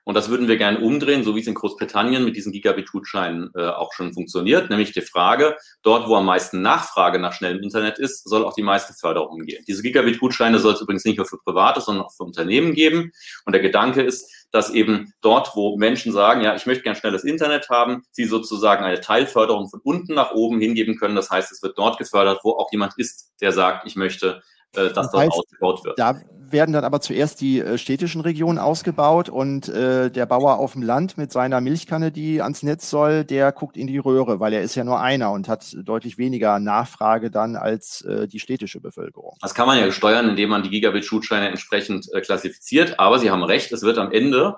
S3: Und das würden wir gerne umdrehen, so wie es in Großbritannien mit diesen Gigabit-Gutscheinen äh, auch schon funktioniert. Nämlich die Frage, dort, wo am meisten Nachfrage nach schnellem Internet ist, soll auch die meiste Förderung gehen. Diese Gigabit-Gutscheine soll es übrigens nicht nur für Private, sondern auch für Unternehmen geben. Und der Gedanke ist, dass eben dort, wo Menschen sagen, ja, ich möchte gern schnelles Internet haben, sie sozusagen eine Teilförderung von unten nach oben hingeben können. Das heißt, es wird dort gefördert, wo auch jemand ist, der sagt, ich möchte dass das dort heißt, ausgebaut wird.
S2: Da werden dann aber zuerst die äh, städtischen Regionen ausgebaut und äh, der Bauer auf dem Land mit seiner Milchkanne, die ans Netz soll, der guckt in die Röhre, weil er ist ja nur einer und hat deutlich weniger Nachfrage dann als äh, die städtische Bevölkerung.
S3: Das kann man ja steuern, indem man die Gigabit-Schutscheine entsprechend äh, klassifiziert. Aber Sie haben recht, es wird am Ende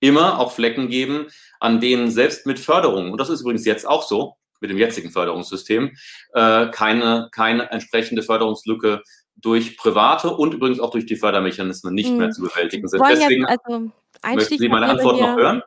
S3: immer auch Flecken geben, an denen selbst mit Förderung, und das ist übrigens jetzt auch so, mit dem jetzigen Förderungssystem, äh, keine, keine entsprechende Förderungslücke durch private und übrigens auch durch die Fördermechanismen nicht hm. mehr zu bewältigen sind.
S1: Deswegen also möchten
S3: Sie meine Antwort noch hören?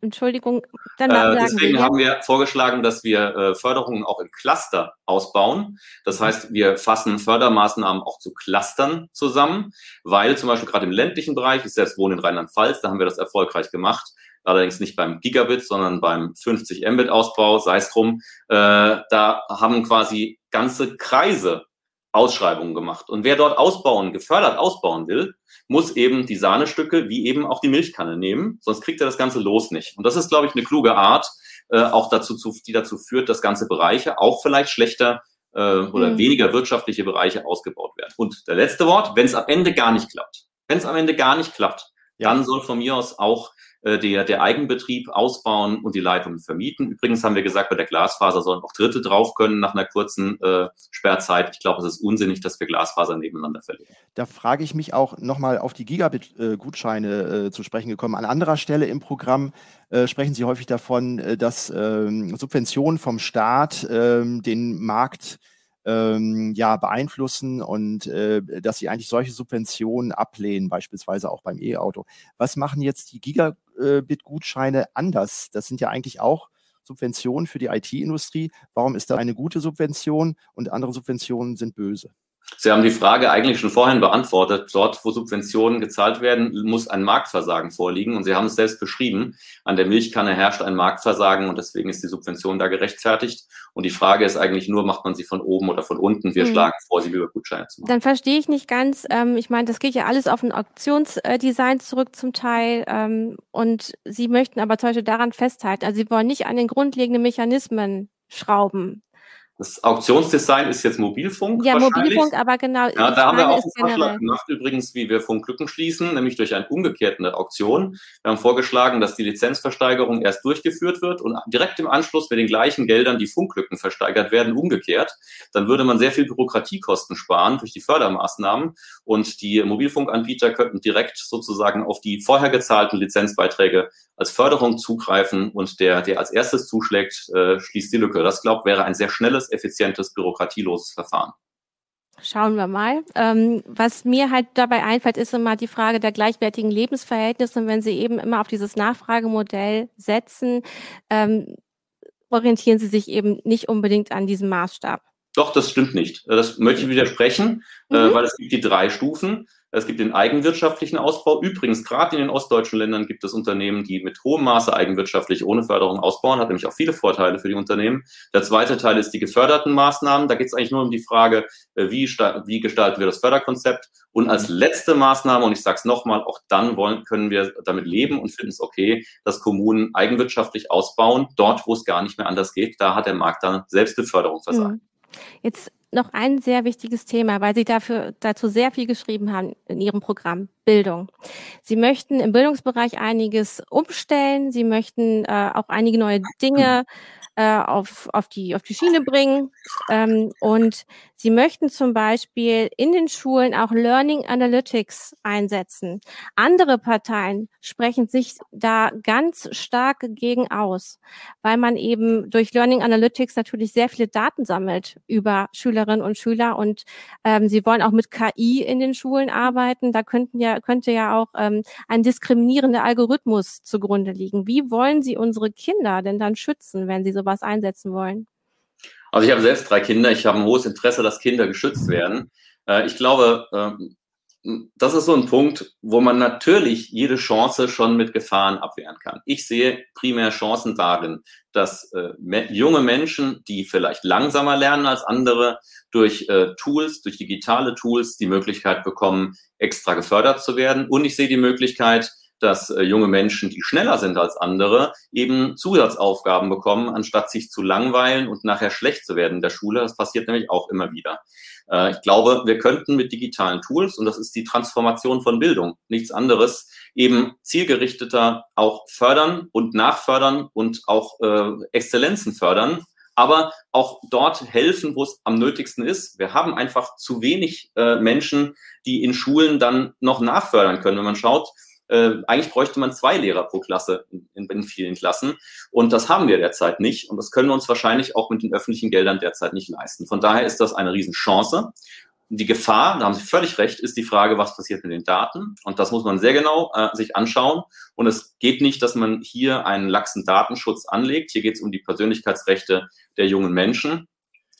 S1: Entschuldigung,
S3: dann äh, Deswegen wir, haben wir vorgeschlagen, dass wir äh, Förderungen auch in Cluster ausbauen. Das heißt, wir fassen Fördermaßnahmen auch zu Clustern zusammen, weil zum Beispiel gerade im ländlichen Bereich, ich selbst wohne in Rheinland-Pfalz, da haben wir das erfolgreich gemacht, allerdings nicht beim Gigabit, sondern beim 50 Mbit Ausbau, sei es drum. Äh, da haben quasi ganze Kreise Ausschreibungen gemacht. Und wer dort ausbauen, gefördert ausbauen will, muss eben die Sahnestücke wie eben auch die Milchkanne nehmen, sonst kriegt er das ganze Los nicht. Und das ist, glaube ich, eine kluge Art, äh, auch dazu, zu, die dazu führt, dass ganze Bereiche auch vielleicht schlechter äh, oder mhm. weniger wirtschaftliche Bereiche ausgebaut werden. Und der letzte Wort, wenn es am Ende gar nicht klappt, wenn es am Ende gar nicht klappt, ja. dann soll von mir aus auch äh, der, der Eigenbetrieb ausbauen und die Leitungen vermieten. Übrigens haben wir gesagt, bei der Glasfaser sollen auch Dritte drauf können nach einer kurzen äh, Sperrzeit. Ich glaube, es ist unsinnig, dass wir Glasfaser nebeneinander verlegen.
S2: Da frage ich mich auch nochmal auf die Gigabit-Gutscheine äh, zu sprechen gekommen. An anderer Stelle im Programm äh, sprechen Sie häufig davon, äh, dass ähm, Subventionen vom Staat ähm, den Markt ähm, ja, beeinflussen und äh, dass sie eigentlich solche Subventionen ablehnen, beispielsweise auch beim E-Auto. Was machen jetzt die Gigabit-Gutscheine anders? Das sind ja eigentlich auch Subventionen für die IT-Industrie. Warum ist da eine gute Subvention und andere Subventionen sind böse?
S3: Sie haben die Frage eigentlich schon vorhin beantwortet. Dort, wo Subventionen gezahlt werden, muss ein Marktversagen vorliegen. Und Sie haben es selbst beschrieben. An der Milchkanne herrscht ein Marktversagen und deswegen ist die Subvention da gerechtfertigt. Und die Frage ist eigentlich nur, macht man sie von oben oder von unten? Wir mhm. schlagen vor, sie über Gutscheine zu machen.
S1: Dann verstehe ich nicht ganz. Ähm, ich meine, das geht ja alles auf ein Auktionsdesign zurück zum Teil. Ähm, und Sie möchten aber zum Beispiel daran festhalten. Also Sie wollen nicht an den grundlegenden Mechanismen schrauben.
S3: Das Auktionsdesign ist jetzt Mobilfunk.
S1: Ja, Mobilfunk, aber genau.
S3: Ja, da haben wir auch einen Vorschlag gemacht, übrigens, wie wir Funklücken schließen, nämlich durch eine umgekehrte Auktion. Wir haben vorgeschlagen, dass die Lizenzversteigerung erst durchgeführt wird und direkt im Anschluss mit den gleichen Geldern die Funklücken versteigert werden, umgekehrt. Dann würde man sehr viel Bürokratiekosten sparen durch die Fördermaßnahmen und die Mobilfunkanbieter könnten direkt sozusagen auf die vorher gezahlten Lizenzbeiträge als Förderung zugreifen und der, der als erstes zuschlägt, äh, schließt die Lücke. Das, glaube wäre ein sehr schnelles, effizientes, bürokratieloses Verfahren.
S1: Schauen wir mal. Ähm, was mir halt dabei einfällt, ist immer die Frage der gleichwertigen Lebensverhältnisse. Und wenn Sie eben immer auf dieses Nachfragemodell setzen, ähm, orientieren Sie sich eben nicht unbedingt an diesem Maßstab.
S3: Doch, das stimmt nicht. Das möchte ich widersprechen, äh, mhm. äh, weil es gibt die drei Stufen. Es gibt den eigenwirtschaftlichen Ausbau. Übrigens, gerade in den ostdeutschen Ländern gibt es Unternehmen, die mit hohem Maße eigenwirtschaftlich ohne Förderung ausbauen. Hat nämlich auch viele Vorteile für die Unternehmen. Der zweite Teil ist die geförderten Maßnahmen. Da geht es eigentlich nur um die Frage, äh, wie, wie gestalten wir das Förderkonzept. Und als letzte Maßnahme, und ich sage es nochmal, auch dann wollen, können wir damit leben und finden es okay, dass Kommunen eigenwirtschaftlich ausbauen. Dort, wo es gar nicht mehr anders geht, da hat der Markt dann selbst die Förderung versagt. Mhm.
S1: Jetzt noch ein sehr wichtiges Thema, weil Sie dafür, dazu sehr viel geschrieben haben in Ihrem Programm, Bildung. Sie möchten im Bildungsbereich einiges umstellen. Sie möchten äh, auch einige neue Dinge äh, auf, auf, die, auf die Schiene bringen. Ähm, und sie möchten zum Beispiel in den Schulen auch Learning Analytics einsetzen. Andere Parteien sprechen sich da ganz stark gegen aus, weil man eben durch Learning Analytics natürlich sehr viele Daten sammelt über Schülerinnen und Schüler und ähm, sie wollen auch mit KI in den Schulen arbeiten. Da könnten ja, könnte ja auch ähm, ein diskriminierender Algorithmus zugrunde liegen. Wie wollen Sie unsere Kinder denn dann schützen, wenn sie sowas einsetzen wollen?
S3: Also ich habe selbst drei Kinder. Ich habe ein hohes Interesse, dass Kinder geschützt werden. Äh, ich glaube, ähm, das ist so ein Punkt, wo man natürlich jede Chance schon mit Gefahren abwehren kann. Ich sehe primär Chancen darin, dass äh, junge Menschen, die vielleicht langsamer lernen als andere, durch äh, Tools, durch digitale Tools die Möglichkeit bekommen, extra gefördert zu werden. Und ich sehe die Möglichkeit, dass äh, junge Menschen, die schneller sind als andere, eben Zusatzaufgaben bekommen, anstatt sich zu langweilen und nachher schlecht zu werden in der Schule. Das passiert nämlich auch immer wieder. Äh, ich glaube, wir könnten mit digitalen Tools, und das ist die Transformation von Bildung, nichts anderes, eben zielgerichteter auch fördern und nachfördern und auch äh, Exzellenzen fördern, aber auch dort helfen, wo es am nötigsten ist. Wir haben einfach zu wenig äh, Menschen, die in Schulen dann noch nachfördern können. Wenn man schaut, äh, eigentlich bräuchte man zwei Lehrer pro Klasse in, in, vielen Klassen. Und das haben wir derzeit nicht. Und das können wir uns wahrscheinlich auch mit den öffentlichen Geldern derzeit nicht leisten. Von daher ist das eine Riesenchance. Die Gefahr, da haben Sie völlig recht, ist die Frage, was passiert mit den Daten. Und das muss man sehr genau äh, sich anschauen. Und es geht nicht, dass man hier einen laxen Datenschutz anlegt. Hier geht es um die Persönlichkeitsrechte der jungen Menschen.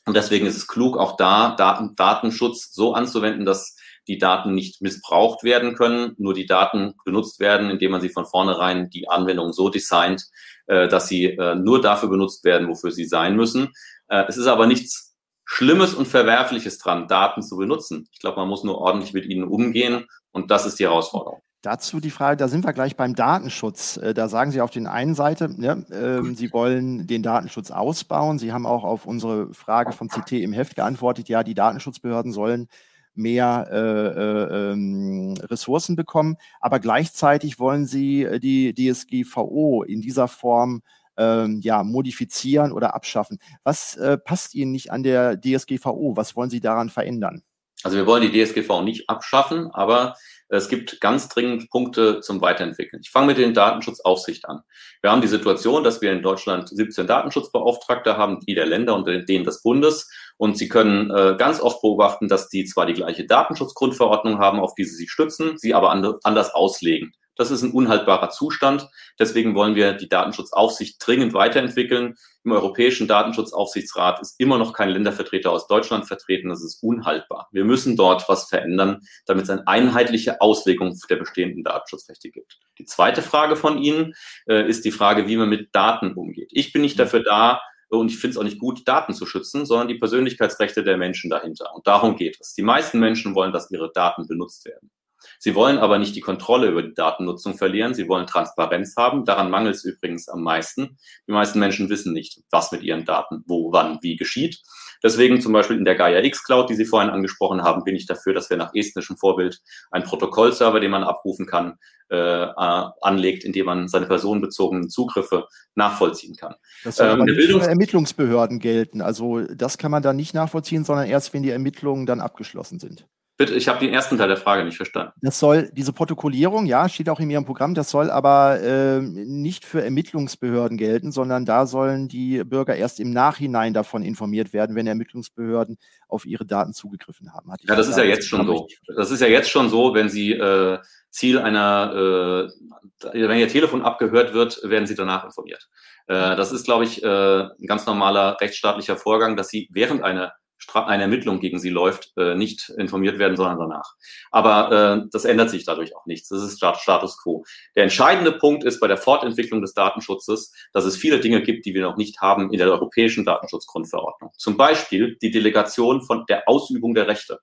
S3: Und deswegen ist es klug, auch da Daten, Datenschutz so anzuwenden, dass die Daten nicht missbraucht werden können, nur die Daten benutzt werden, indem man sie von vornherein die Anwendung so designt, äh, dass sie äh, nur dafür benutzt werden, wofür sie sein müssen. Äh, es ist aber nichts Schlimmes und Verwerfliches dran, Daten zu benutzen. Ich glaube, man muss nur ordentlich mit ihnen umgehen und das ist die Herausforderung.
S2: Dazu die Frage, da sind wir gleich beim Datenschutz. Da sagen Sie auf den einen Seite, ne, äh, Sie wollen den Datenschutz ausbauen. Sie haben auch auf unsere Frage vom CT im Heft geantwortet, ja, die Datenschutzbehörden sollen mehr äh, äh, ähm, Ressourcen bekommen. Aber gleichzeitig wollen sie äh, die DSGVO in dieser Form ähm, ja, modifizieren oder abschaffen. Was äh, passt Ihnen nicht an der DSGVO? Was wollen Sie daran verändern?
S3: Also wir wollen die DSGVO nicht abschaffen, aber es gibt ganz dringend Punkte zum Weiterentwickeln. Ich fange mit den Datenschutzaufsicht an. Wir haben die Situation, dass wir in Deutschland 17 Datenschutzbeauftragte haben, die der Länder und denen des Bundes. Und Sie können äh, ganz oft beobachten, dass die zwar die gleiche Datenschutzgrundverordnung haben, auf die sie sich stützen, sie aber anders auslegen. Das ist ein unhaltbarer Zustand. Deswegen wollen wir die Datenschutzaufsicht dringend weiterentwickeln. Im Europäischen Datenschutzaufsichtsrat ist immer noch kein Ländervertreter aus Deutschland vertreten. Das ist unhaltbar. Wir müssen dort was verändern, damit es eine einheitliche Auslegung der bestehenden Datenschutzrechte gibt. Die zweite Frage von Ihnen äh, ist die Frage, wie man mit Daten umgeht. Ich bin nicht dafür da, und ich finde es auch nicht gut, Daten zu schützen, sondern die Persönlichkeitsrechte der Menschen dahinter. Und darum geht es. Die meisten Menschen wollen, dass ihre Daten benutzt werden. Sie wollen aber nicht die Kontrolle über die Datennutzung verlieren. Sie wollen Transparenz haben. Daran mangelt es übrigens am meisten. Die meisten Menschen wissen nicht, was mit ihren Daten wo, wann, wie geschieht. Deswegen zum Beispiel in der Gaia X Cloud, die Sie vorhin angesprochen haben, bin ich dafür, dass wir nach estnischem Vorbild einen Protokollserver, den man abrufen kann, äh, anlegt, indem man seine personenbezogenen Zugriffe nachvollziehen kann.
S2: Das soll ähm, für Ermittlungsbehörden gelten. Also das kann man dann nicht nachvollziehen, sondern erst, wenn die Ermittlungen dann abgeschlossen sind.
S3: Bitte, ich habe den ersten Teil der Frage nicht verstanden.
S2: Das soll, diese Protokollierung, ja, steht auch in Ihrem Programm, das soll aber äh, nicht für Ermittlungsbehörden gelten, sondern da sollen die Bürger erst im Nachhinein davon informiert werden, wenn Ermittlungsbehörden auf ihre Daten zugegriffen haben.
S3: ja, das ist ja jetzt schon so. Das ist ja jetzt schon so, wenn Sie äh, Ziel einer, äh, wenn Ihr Telefon abgehört wird, werden Sie danach informiert. Äh, das ist, glaube ich, äh, ein ganz normaler rechtsstaatlicher Vorgang, dass Sie während einer eine Ermittlung gegen sie läuft, äh, nicht informiert werden, sondern danach. Aber äh, das ändert sich dadurch auch nichts. Das ist Status quo. Der entscheidende Punkt ist bei der Fortentwicklung des Datenschutzes, dass es viele Dinge gibt, die wir noch nicht haben in der europäischen Datenschutzgrundverordnung. Zum Beispiel die Delegation von der Ausübung der Rechte.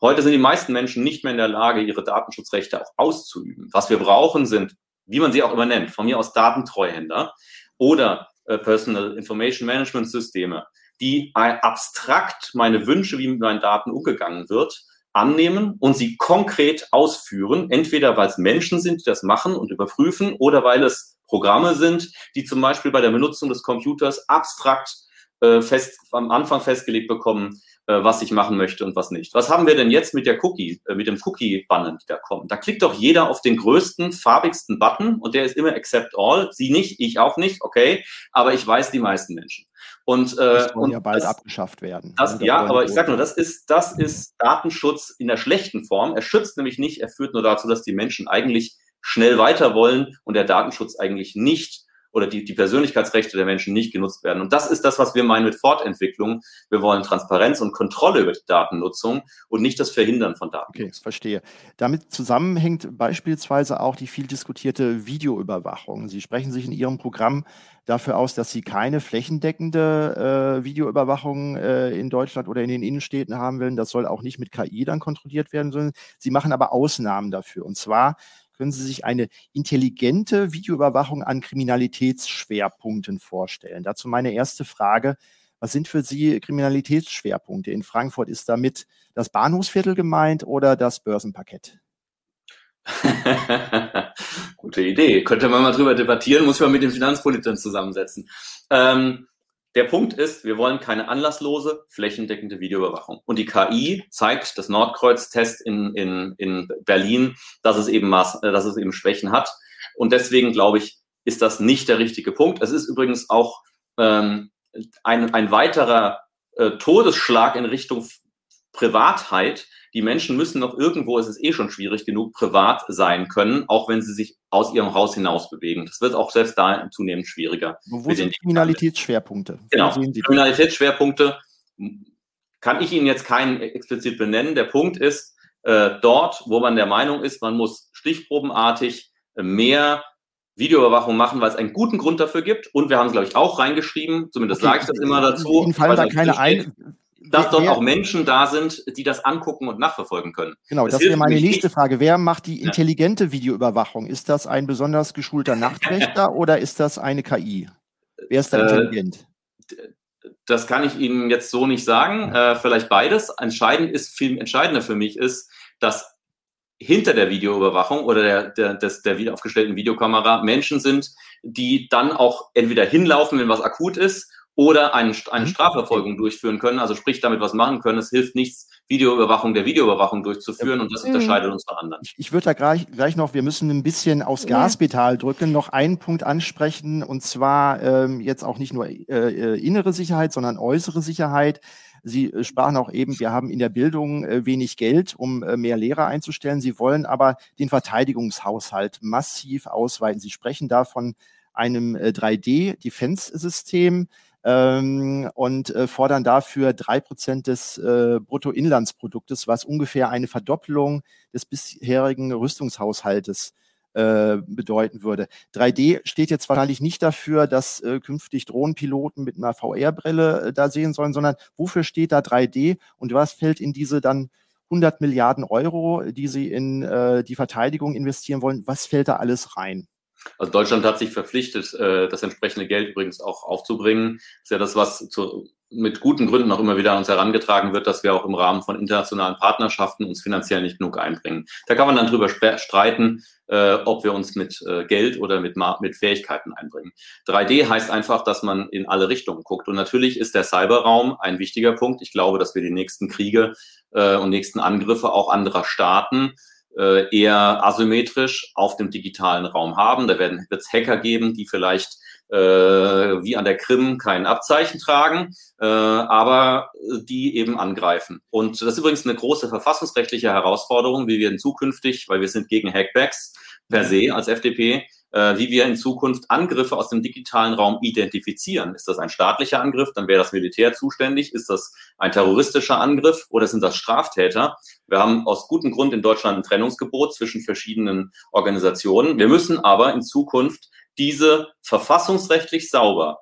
S3: Heute sind die meisten Menschen nicht mehr in der Lage, ihre Datenschutzrechte auch auszuüben. Was wir brauchen, sind, wie man sie auch immer nennt, von mir aus Datentreuhänder oder äh, Personal Information Management Systeme, die abstrakt meine Wünsche, wie mit meinen Daten umgegangen wird, annehmen und sie konkret ausführen, entweder weil es Menschen sind, die das machen und überprüfen, oder weil es Programme sind, die zum Beispiel bei der Benutzung des Computers abstrakt äh, fest, am Anfang festgelegt bekommen, was ich machen möchte und was nicht. Was haben wir denn jetzt mit der Cookie, äh, mit dem Cookie-Button, die da kommen? Da klickt doch jeder auf den größten, farbigsten Button und der ist immer Accept All. Sie nicht, ich auch nicht, okay, aber ich weiß die meisten Menschen. Und,
S2: äh, das und ja bald das, abgeschafft werden.
S3: Das, ja, aber ich sage nur, das ist, das ist Datenschutz in der schlechten Form. Er schützt nämlich nicht, er führt nur dazu, dass die Menschen eigentlich schnell weiter wollen und der Datenschutz eigentlich nicht oder die, die Persönlichkeitsrechte der Menschen nicht genutzt werden. Und das ist das, was wir meinen mit Fortentwicklung. Wir wollen Transparenz und Kontrolle über die Datennutzung und nicht das Verhindern von Daten.
S2: Okay, verstehe. Damit zusammenhängt beispielsweise auch die viel diskutierte Videoüberwachung. Sie sprechen sich in Ihrem Programm dafür aus, dass Sie keine flächendeckende äh, Videoüberwachung äh, in Deutschland oder in den Innenstädten haben wollen. Das soll auch nicht mit KI dann kontrolliert werden, sondern Sie machen aber Ausnahmen dafür. Und zwar können Sie sich eine intelligente Videoüberwachung an Kriminalitätsschwerpunkten vorstellen? Dazu meine erste Frage. Was sind für Sie Kriminalitätsschwerpunkte? In Frankfurt ist damit das Bahnhofsviertel gemeint oder das Börsenparkett? [LAUGHS]
S3: Gute Idee. Könnte man mal drüber debattieren, muss man mit den Finanzpolitikern zusammensetzen. Ähm, der Punkt ist, wir wollen keine anlasslose, flächendeckende Videoüberwachung. Und die KI zeigt, das Nordkreuz-Test in, in, in Berlin, dass es, eben Maß, äh, dass es eben Schwächen hat. Und deswegen glaube ich, ist das nicht der richtige Punkt. Es ist übrigens auch ähm, ein, ein weiterer äh, Todesschlag in Richtung Privatheit, die Menschen müssen noch irgendwo, es ist eh schon schwierig genug, privat sein können, auch wenn sie sich aus ihrem Haus hinaus bewegen. Das wird auch selbst da zunehmend schwieriger.
S2: Wo sind Kriminalitätsschwerpunkte?
S3: Genau, Kriminalitätsschwerpunkte kann ich Ihnen jetzt keinen explizit benennen. Der Punkt ist, äh, dort, wo man der Meinung ist, man muss stichprobenartig mehr Videoüberwachung machen, weil es einen guten Grund dafür gibt. Und wir haben es, glaube ich, auch reingeschrieben, zumindest okay. sage ich das immer dazu.
S2: Ihnen fallen da keine ein,
S3: dass dort wer, auch Menschen da sind, die das angucken und nachverfolgen können.
S2: Genau, das, das wäre meine nächste Frage. Wer macht die intelligente ja. Videoüberwachung? Ist das ein besonders geschulter Nachtwächter [LAUGHS] oder ist das eine KI? Wer ist da äh, intelligent?
S3: das kann ich Ihnen jetzt so nicht sagen. Äh, vielleicht beides. Entscheidend ist, viel entscheidender für mich ist, dass hinter der Videoüberwachung oder der, der, des, der aufgestellten Videokamera Menschen sind, die dann auch entweder hinlaufen, wenn was akut ist, oder eine, eine mhm. Strafverfolgung durchführen können, also sprich damit was machen können. Es hilft nichts, Videoüberwachung der Videoüberwachung durchzuführen und das unterscheidet uns von anderen.
S2: Ich, ich würde da gleich, gleich noch, wir müssen ein bisschen aufs Gaspedal drücken, noch einen Punkt ansprechen und zwar ähm, jetzt auch nicht nur äh, äh innere Sicherheit, sondern äußere Sicherheit. Sie äh, sprachen auch eben, wir haben in der Bildung äh, wenig Geld, um äh, mehr Lehrer einzustellen. Sie wollen aber den Verteidigungshaushalt massiv ausweiten. Sie sprechen da von einem 3D-Defense-System ähm, und äh, fordern dafür drei Prozent des äh, Bruttoinlandsproduktes, was ungefähr eine Verdoppelung des bisherigen Rüstungshaushaltes äh, bedeuten würde. 3D steht jetzt wahrscheinlich nicht dafür, dass äh, künftig Drohnenpiloten mit einer VR-Brille äh, da sehen sollen, sondern wofür steht da 3D und was fällt in diese dann 100 Milliarden Euro, die sie in äh, die Verteidigung investieren wollen, was fällt da alles rein?
S3: Also Deutschland hat sich verpflichtet, äh, das entsprechende Geld übrigens auch aufzubringen. Das ist ja das, was zu, mit guten Gründen auch immer wieder an uns herangetragen wird, dass wir auch im Rahmen von internationalen Partnerschaften uns finanziell nicht genug einbringen. Da kann man dann drüber streiten, äh, ob wir uns mit äh, Geld oder mit, mit Fähigkeiten einbringen. 3D heißt einfach, dass man in alle Richtungen guckt. Und natürlich ist der Cyberraum ein wichtiger Punkt. Ich glaube, dass wir die nächsten Kriege und nächsten Angriffe auch anderer Staaten äh, eher asymmetrisch auf dem digitalen Raum haben. Da werden wird es Hacker geben, die vielleicht äh, wie an der Krim kein Abzeichen tragen, äh, aber die eben angreifen. Und das ist übrigens eine große verfassungsrechtliche Herausforderung, wie wir zukünftig, weil wir sind gegen Hackbacks per se als FDP, äh, wie wir in Zukunft Angriffe aus dem digitalen Raum identifizieren. Ist das ein staatlicher Angriff? Dann wäre das Militär zuständig. Ist das ein terroristischer Angriff oder sind das Straftäter? Wir haben aus gutem Grund in Deutschland ein Trennungsgebot zwischen verschiedenen Organisationen. Wir müssen aber in Zukunft diese verfassungsrechtlich sauber,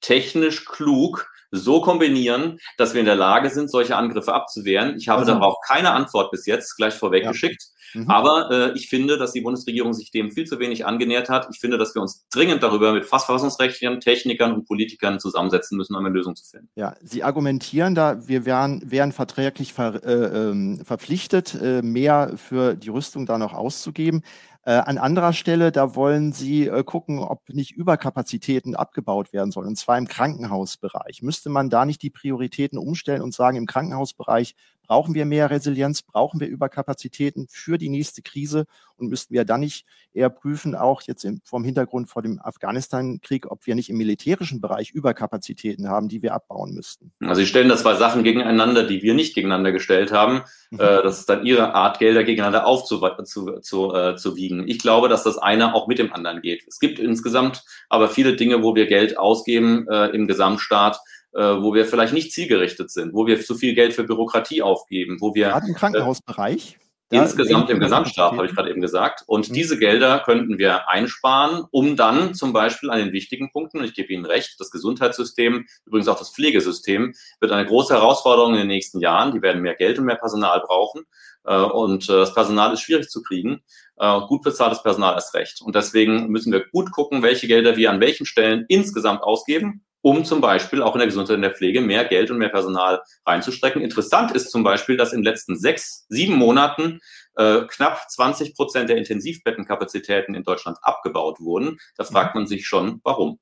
S3: technisch klug so kombinieren, dass wir in der Lage sind, solche Angriffe abzuwehren. Ich habe also, darauf keine Antwort bis jetzt gleich vorweggeschickt. Ja. Mhm. Aber äh, ich finde, dass die Bundesregierung sich dem viel zu wenig angenähert hat. Ich finde, dass wir uns dringend darüber mit Verfassungsrechtlern, Technikern und Politikern zusammensetzen müssen, um eine Lösung zu finden.
S2: Ja, Sie argumentieren da, wir wären, wären verträglich ver, äh, ähm, verpflichtet, äh, mehr für die Rüstung da noch auszugeben. Äh, an anderer Stelle, da wollen Sie äh, gucken, ob nicht Überkapazitäten abgebaut werden sollen, und zwar im Krankenhausbereich. Müsste man da nicht die Prioritäten umstellen und sagen, im Krankenhausbereich brauchen wir mehr Resilienz, brauchen wir Überkapazitäten für die nächste Krise und müssten wir dann nicht eher prüfen, auch jetzt im, vom Hintergrund vor dem Afghanistan-Krieg, ob wir nicht im militärischen Bereich Überkapazitäten haben, die wir abbauen müssten.
S3: Also Sie stellen da zwei Sachen gegeneinander, die wir nicht gegeneinander gestellt haben. Mhm. Äh, das ist dann Ihre Art, Gelder gegeneinander aufzuwiegen. Zu, zu, äh, zu wiegen. ich glaube, dass das eine auch mit dem anderen geht. Es gibt insgesamt aber viele Dinge, wo wir Geld ausgeben äh, im Gesamtstaat, wo wir vielleicht nicht zielgerichtet sind, wo wir zu viel Geld für Bürokratie aufgeben, wo wir.
S2: Gerade im Krankenhausbereich?
S3: Insgesamt im Gesamtstaat, habe ich gerade eben gesagt. Und mhm. diese Gelder könnten wir einsparen, um dann zum Beispiel an den wichtigen Punkten, und ich gebe Ihnen recht, das Gesundheitssystem, übrigens auch das Pflegesystem, wird eine große Herausforderung in den nächsten Jahren. Die werden mehr Geld und mehr Personal brauchen. Äh, und äh, das Personal ist schwierig zu kriegen. Äh, gut bezahltes Personal ist recht. Und deswegen müssen wir gut gucken, welche Gelder wir an welchen Stellen insgesamt ausgeben um zum Beispiel auch in der Gesundheit und der Pflege mehr Geld und mehr Personal reinzustrecken. Interessant ist zum Beispiel, dass in den letzten sechs, sieben Monaten äh, knapp 20 Prozent der Intensivbettenkapazitäten in Deutschland abgebaut wurden. Da fragt man sich schon, warum.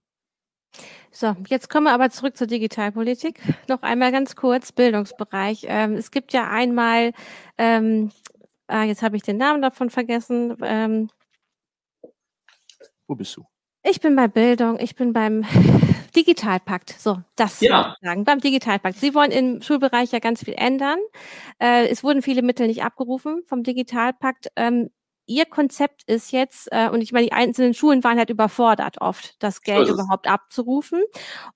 S1: So, jetzt kommen wir aber zurück zur Digitalpolitik. Noch einmal ganz kurz, Bildungsbereich. Ähm, es gibt ja einmal, ähm, ah, jetzt habe ich den Namen davon vergessen. Ähm,
S2: Wo bist du?
S1: Ich bin bei Bildung, ich bin beim Digitalpakt. So, das ja. sagen. Beim Digitalpakt. Sie wollen im Schulbereich ja ganz viel ändern. Äh, es wurden viele Mittel nicht abgerufen vom Digitalpakt. Ähm, Ihr Konzept ist jetzt, äh, und ich meine, die einzelnen Schulen waren halt überfordert oft, das Geld so überhaupt abzurufen.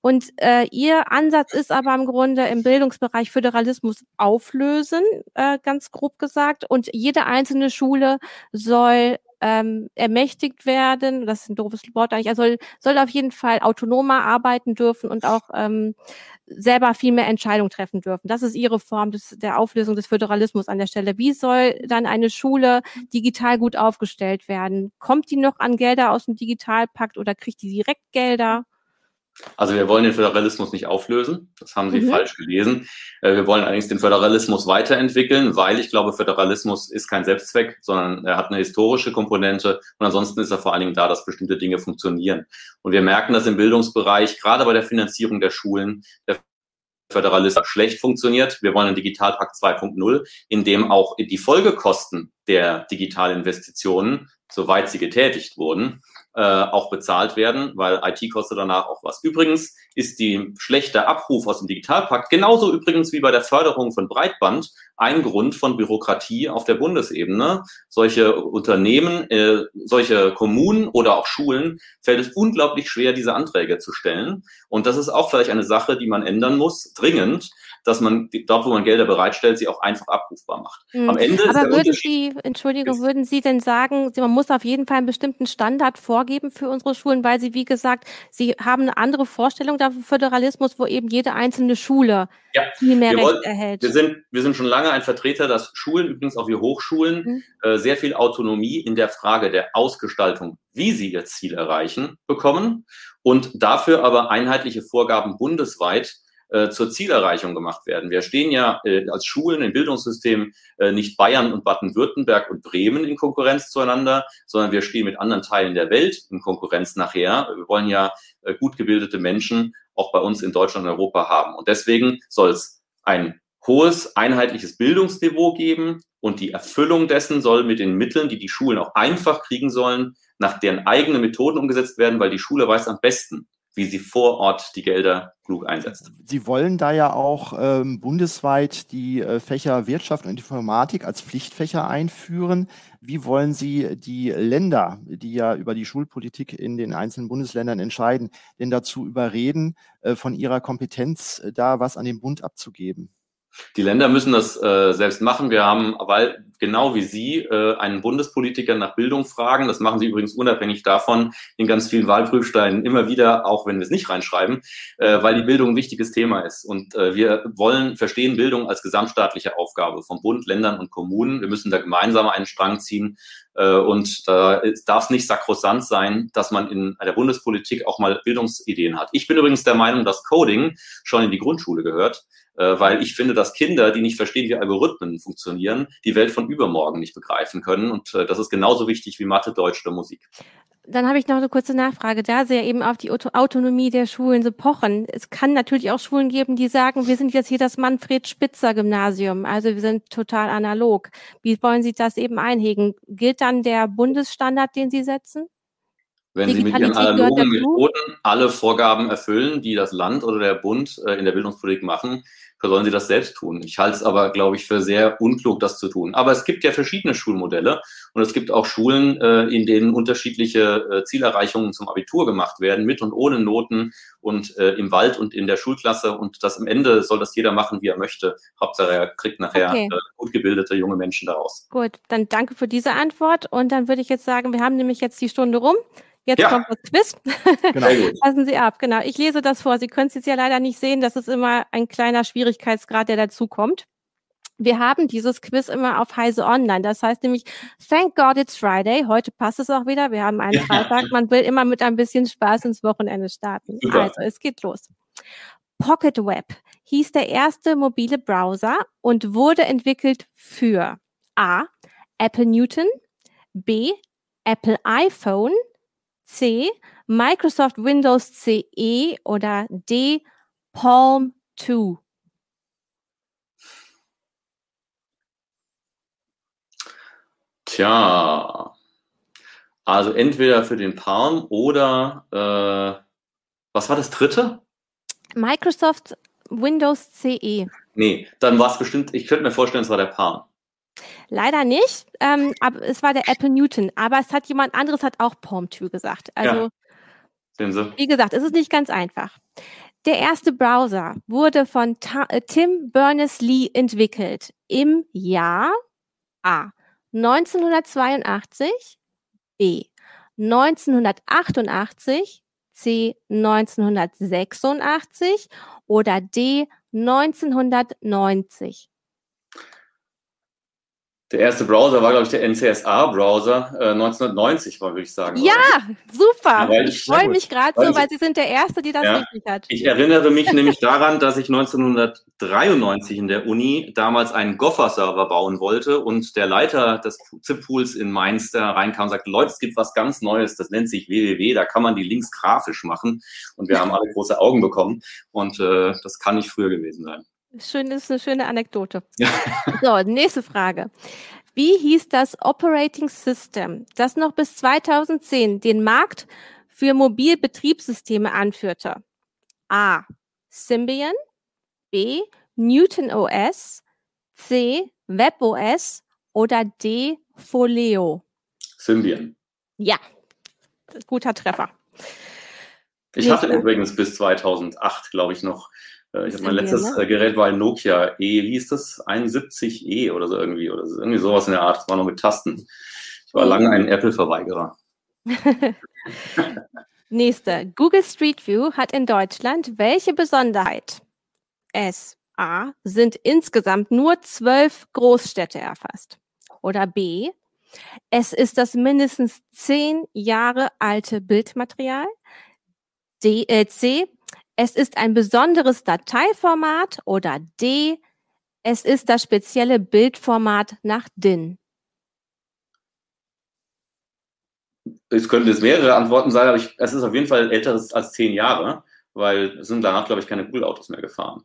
S1: Und äh, Ihr Ansatz ist aber im Grunde im Bildungsbereich Föderalismus auflösen, äh, ganz grob gesagt. Und jede einzelne Schule soll ähm, ermächtigt werden, das ist ein doofes Wort eigentlich, er soll, soll auf jeden Fall autonomer arbeiten dürfen und auch ähm, selber viel mehr Entscheidungen treffen dürfen. Das ist ihre Form des, der Auflösung des Föderalismus an der Stelle. Wie soll dann eine Schule digital gut aufgestellt werden? Kommt die noch an Gelder aus dem Digitalpakt oder kriegt die direkt Gelder?
S3: Also wir wollen den Föderalismus nicht auflösen, das haben Sie mhm. falsch gelesen. Äh, wir wollen allerdings den Föderalismus weiterentwickeln, weil ich glaube, Föderalismus ist kein Selbstzweck, sondern er hat eine historische Komponente und ansonsten ist er vor allen Dingen da, dass bestimmte Dinge funktionieren. Und wir merken dass im Bildungsbereich, gerade bei der Finanzierung der Schulen, der Föderalismus schlecht funktioniert. Wir wollen einen Digitalpakt 2.0, in dem auch die Folgekosten der Digitalinvestitionen, soweit sie getätigt wurden, äh, auch bezahlt werden, weil IT kostet danach auch was. Übrigens ist die schlechte Abruf aus dem Digitalpakt genauso übrigens wie bei der Förderung von Breitband ein Grund von Bürokratie auf der Bundesebene. Solche Unternehmen, äh, solche Kommunen oder auch Schulen fällt es unglaublich schwer, diese Anträge zu stellen. Und das ist auch vielleicht eine Sache, die man ändern muss, dringend, dass man dort, wo man Gelder bereitstellt, sie auch einfach abrufbar macht.
S1: Mhm. Am Ende Aber würden Sie, Entschuldigung, würden Sie denn sagen, man muss auf jeden Fall einen bestimmten Standard vorgeben für unsere Schulen, weil Sie, wie gesagt, Sie haben eine andere Vorstellung davon Föderalismus, wo eben jede einzelne Schule ja. viel mehr
S3: wir
S1: Recht
S3: wollen,
S1: erhält.
S3: Wir sind, wir sind schon lange ein Vertreter, dass Schulen, übrigens auch wie Hochschulen, mhm. äh, sehr viel Autonomie in der Frage der Ausgestaltung, wie sie ihr Ziel erreichen, bekommen und dafür aber einheitliche Vorgaben bundesweit äh, zur Zielerreichung gemacht werden. Wir stehen ja äh, als Schulen im Bildungssystem äh, nicht Bayern und Baden-Württemberg und Bremen in Konkurrenz zueinander, sondern wir stehen mit anderen Teilen der Welt in Konkurrenz nachher. Wir wollen ja äh, gut gebildete Menschen auch bei uns in Deutschland und Europa haben. Und deswegen soll es ein hohes einheitliches Bildungsniveau geben und die Erfüllung dessen soll mit den Mitteln, die die Schulen auch einfach kriegen sollen, nach deren eigenen Methoden umgesetzt werden, weil die Schule weiß am besten, wie sie vor Ort die Gelder klug einsetzt.
S2: Sie wollen da ja auch ähm, bundesweit die äh, Fächer Wirtschaft und Informatik als Pflichtfächer einführen. Wie wollen Sie die Länder, die ja über die Schulpolitik in den einzelnen Bundesländern entscheiden, denn dazu überreden, äh, von ihrer Kompetenz äh, da was an den Bund abzugeben?
S3: Die Länder müssen das äh, selbst machen. Wir haben, weil genau wie Sie äh, einen Bundespolitiker nach Bildung fragen, das machen Sie übrigens unabhängig davon in ganz vielen Wahlprüfsteinen immer wieder, auch wenn wir es nicht reinschreiben, äh, weil die Bildung ein wichtiges Thema ist. Und äh, wir wollen verstehen Bildung als gesamtstaatliche Aufgabe von Bund, Ländern und Kommunen. Wir müssen da gemeinsam einen Strang ziehen. Äh, und da darf es nicht sakrosant sein, dass man in der Bundespolitik auch mal Bildungsideen hat. Ich bin übrigens der Meinung, dass Coding schon in die Grundschule gehört äh, weil ich finde, dass Kinder, die nicht verstehen, wie Algorithmen funktionieren, die Welt von übermorgen nicht begreifen können. Und äh, das ist genauso wichtig wie Mathe, Deutsch oder Musik.
S1: Dann habe ich noch eine kurze Nachfrage. Da Sie ja eben auf die Autonomie der Schulen so pochen. Es kann natürlich auch Schulen geben, die sagen, wir sind jetzt hier das Manfred Spitzer Gymnasium. Also wir sind total analog. Wie wollen Sie das eben einhegen? Gilt dann der Bundesstandard, den Sie setzen?
S3: Wenn Sie mit Ihren analogen Methoden alle Vorgaben erfüllen, die das Land oder der Bund äh, in der Bildungspolitik machen, sollen sie das selbst tun. Ich halte es aber, glaube ich, für sehr unklug, das zu tun. Aber es gibt ja verschiedene Schulmodelle und es gibt auch Schulen, äh, in denen unterschiedliche äh, Zielerreichungen zum Abitur gemacht werden, mit und ohne Noten und äh, im Wald und in der Schulklasse. Und das am Ende soll das jeder machen, wie er möchte. Hauptsache, er kriegt nachher okay. gut gebildete junge Menschen daraus.
S1: Gut, dann danke für diese Antwort. Und dann würde ich jetzt sagen, wir haben nämlich jetzt die Stunde rum. Jetzt ja. kommt das Quiz. [LAUGHS] Genau. Passen Sie ab, genau. Ich lese das vor. Sie können es jetzt ja leider nicht sehen. Das ist immer ein kleiner Schwierigkeitsgrad, der dazu kommt. Wir haben dieses Quiz immer auf Heise Online. Das heißt nämlich, thank God it's Friday. Heute passt es auch wieder. Wir haben einen Freitag. Man will immer mit ein bisschen Spaß ins Wochenende starten. Super. Also, es geht los. Pocket Web hieß der erste mobile Browser und wurde entwickelt für A. Apple Newton, B. Apple iPhone, C. Microsoft Windows CE oder D. Palm 2?
S3: Tja, also entweder für den Palm oder äh, was war das dritte?
S1: Microsoft Windows CE.
S3: Nee, dann war es bestimmt, ich könnte mir vorstellen, es war der Palm.
S1: Leider nicht, ähm, aber es war der Apple Newton. Aber es hat jemand anderes hat auch Palm 2 gesagt. Also, ja. wie gesagt, es ist nicht ganz einfach. Der erste Browser wurde von Ta äh, Tim Berners-Lee entwickelt im Jahr A. 1982, B. 1988, C. 1986 oder D. 1990.
S3: Der erste Browser war, glaube ich, der NCSA-Browser äh, 1990, würde ich sagen.
S1: Ja, super.
S3: Ja,
S1: ich, ich freue mich gerade so, weil Sie sind der Erste, die das ja, richtig hat.
S3: Ich erinnere mich nämlich daran, dass ich 1993 in der Uni damals einen Gopher-Server bauen wollte und der Leiter des ZIP-Pools in Mainz da reinkam und sagte, Leute, es gibt was ganz Neues, das nennt sich www, da kann man die Links grafisch machen und wir haben alle große Augen bekommen und äh, das kann nicht früher gewesen sein.
S1: Schön, ist eine schöne Anekdote. [LAUGHS] so, nächste Frage. Wie hieß das Operating System, das noch bis 2010 den Markt für Mobilbetriebssysteme anführte? A. Symbian, B. Newton OS, C. WebOS oder D. Folio?
S3: Symbian.
S1: Ja, guter Treffer.
S3: Ich hatte übrigens bis 2008, glaube ich, noch ich habe mein letztes ne? Äh, Gerät war ein Nokia E, wie hieß das? 71E oder so irgendwie, oder irgendwie sowas in der Art. Das war noch mit Tasten. Ich war mhm. lange ein Apple-Verweigerer. [LAUGHS]
S1: Nächste. Google Street View hat in Deutschland welche Besonderheit? S. A. Sind insgesamt nur zwölf Großstädte erfasst. Oder B. Es ist das mindestens zehn Jahre alte Bildmaterial. D, äh, C. Es ist ein besonderes Dateiformat oder D. Es ist das spezielle Bildformat nach DIN.
S3: Es könnten jetzt mehrere Antworten sein, aber ich, es ist auf jeden Fall älter als zehn Jahre, weil es sind danach, glaube ich, keine Google-Autos mehr gefahren.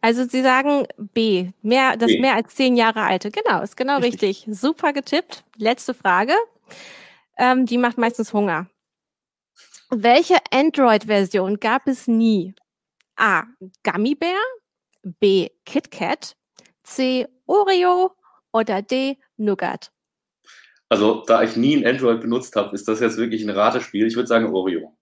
S1: Also Sie sagen B, mehr, das B. mehr als zehn Jahre alte. Genau, ist genau richtig. richtig. Super getippt. Letzte Frage. Ähm, die macht meistens Hunger. Welche Android-Version gab es nie? A. Gummy Bear, B. KitKat, C. Oreo oder D. Nougat?
S3: Also, da ich nie ein Android benutzt habe, ist das jetzt wirklich ein Ratespiel. Ich würde sagen Oreo.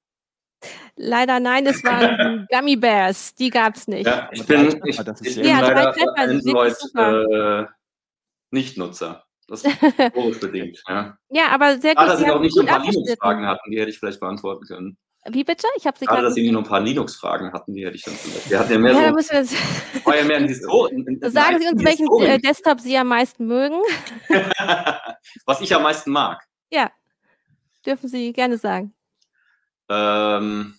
S1: Leider nein, es waren [LAUGHS] Gummy Bears, die gab es nicht.
S3: Ja, ich bin, ich, ich bin ja, leider Android äh, Nicht-Nutzer. Das ist [LAUGHS] historisch bedingt. Ja.
S1: ja, aber sehr gut.
S3: Schade, dass Sie auch nicht nur ein paar Linux-Fragen hatten, die hätte ich vielleicht beantworten können.
S1: Wie bitte? Ich habe Sie
S3: gerade. dass Sie nicht nur ein paar Linux-Fragen hatten, die hätte ich dann vielleicht. Wir hatten ja mehr ja, so.
S1: Wir war ja mehr ein Histor Sagen Sie uns, welchen äh, Desktop Sie am meisten mögen. [LAUGHS]
S3: Was ich am meisten mag.
S1: Ja, dürfen Sie gerne sagen.
S3: Ähm,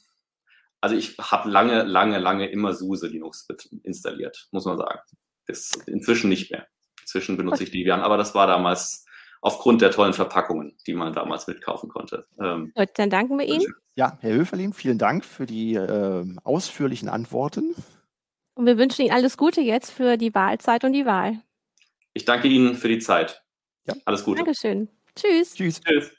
S3: also ich habe lange, lange, lange immer SUSE Linux installiert, muss man sagen. Das inzwischen nicht mehr. Inzwischen benutze ich Debian, aber das war damals aufgrund der tollen Verpackungen, die man damals mitkaufen konnte.
S1: Ähm, Gut, dann danken wir Ihnen.
S2: Ja, Herr Höferlin, vielen Dank für die äh, ausführlichen Antworten.
S1: Und wir wünschen Ihnen alles Gute jetzt für die Wahlzeit und die Wahl.
S3: Ich danke Ihnen für die Zeit. Ja. Alles Gute.
S1: Dankeschön. Tschüss.
S3: Tschüss. Tschüss.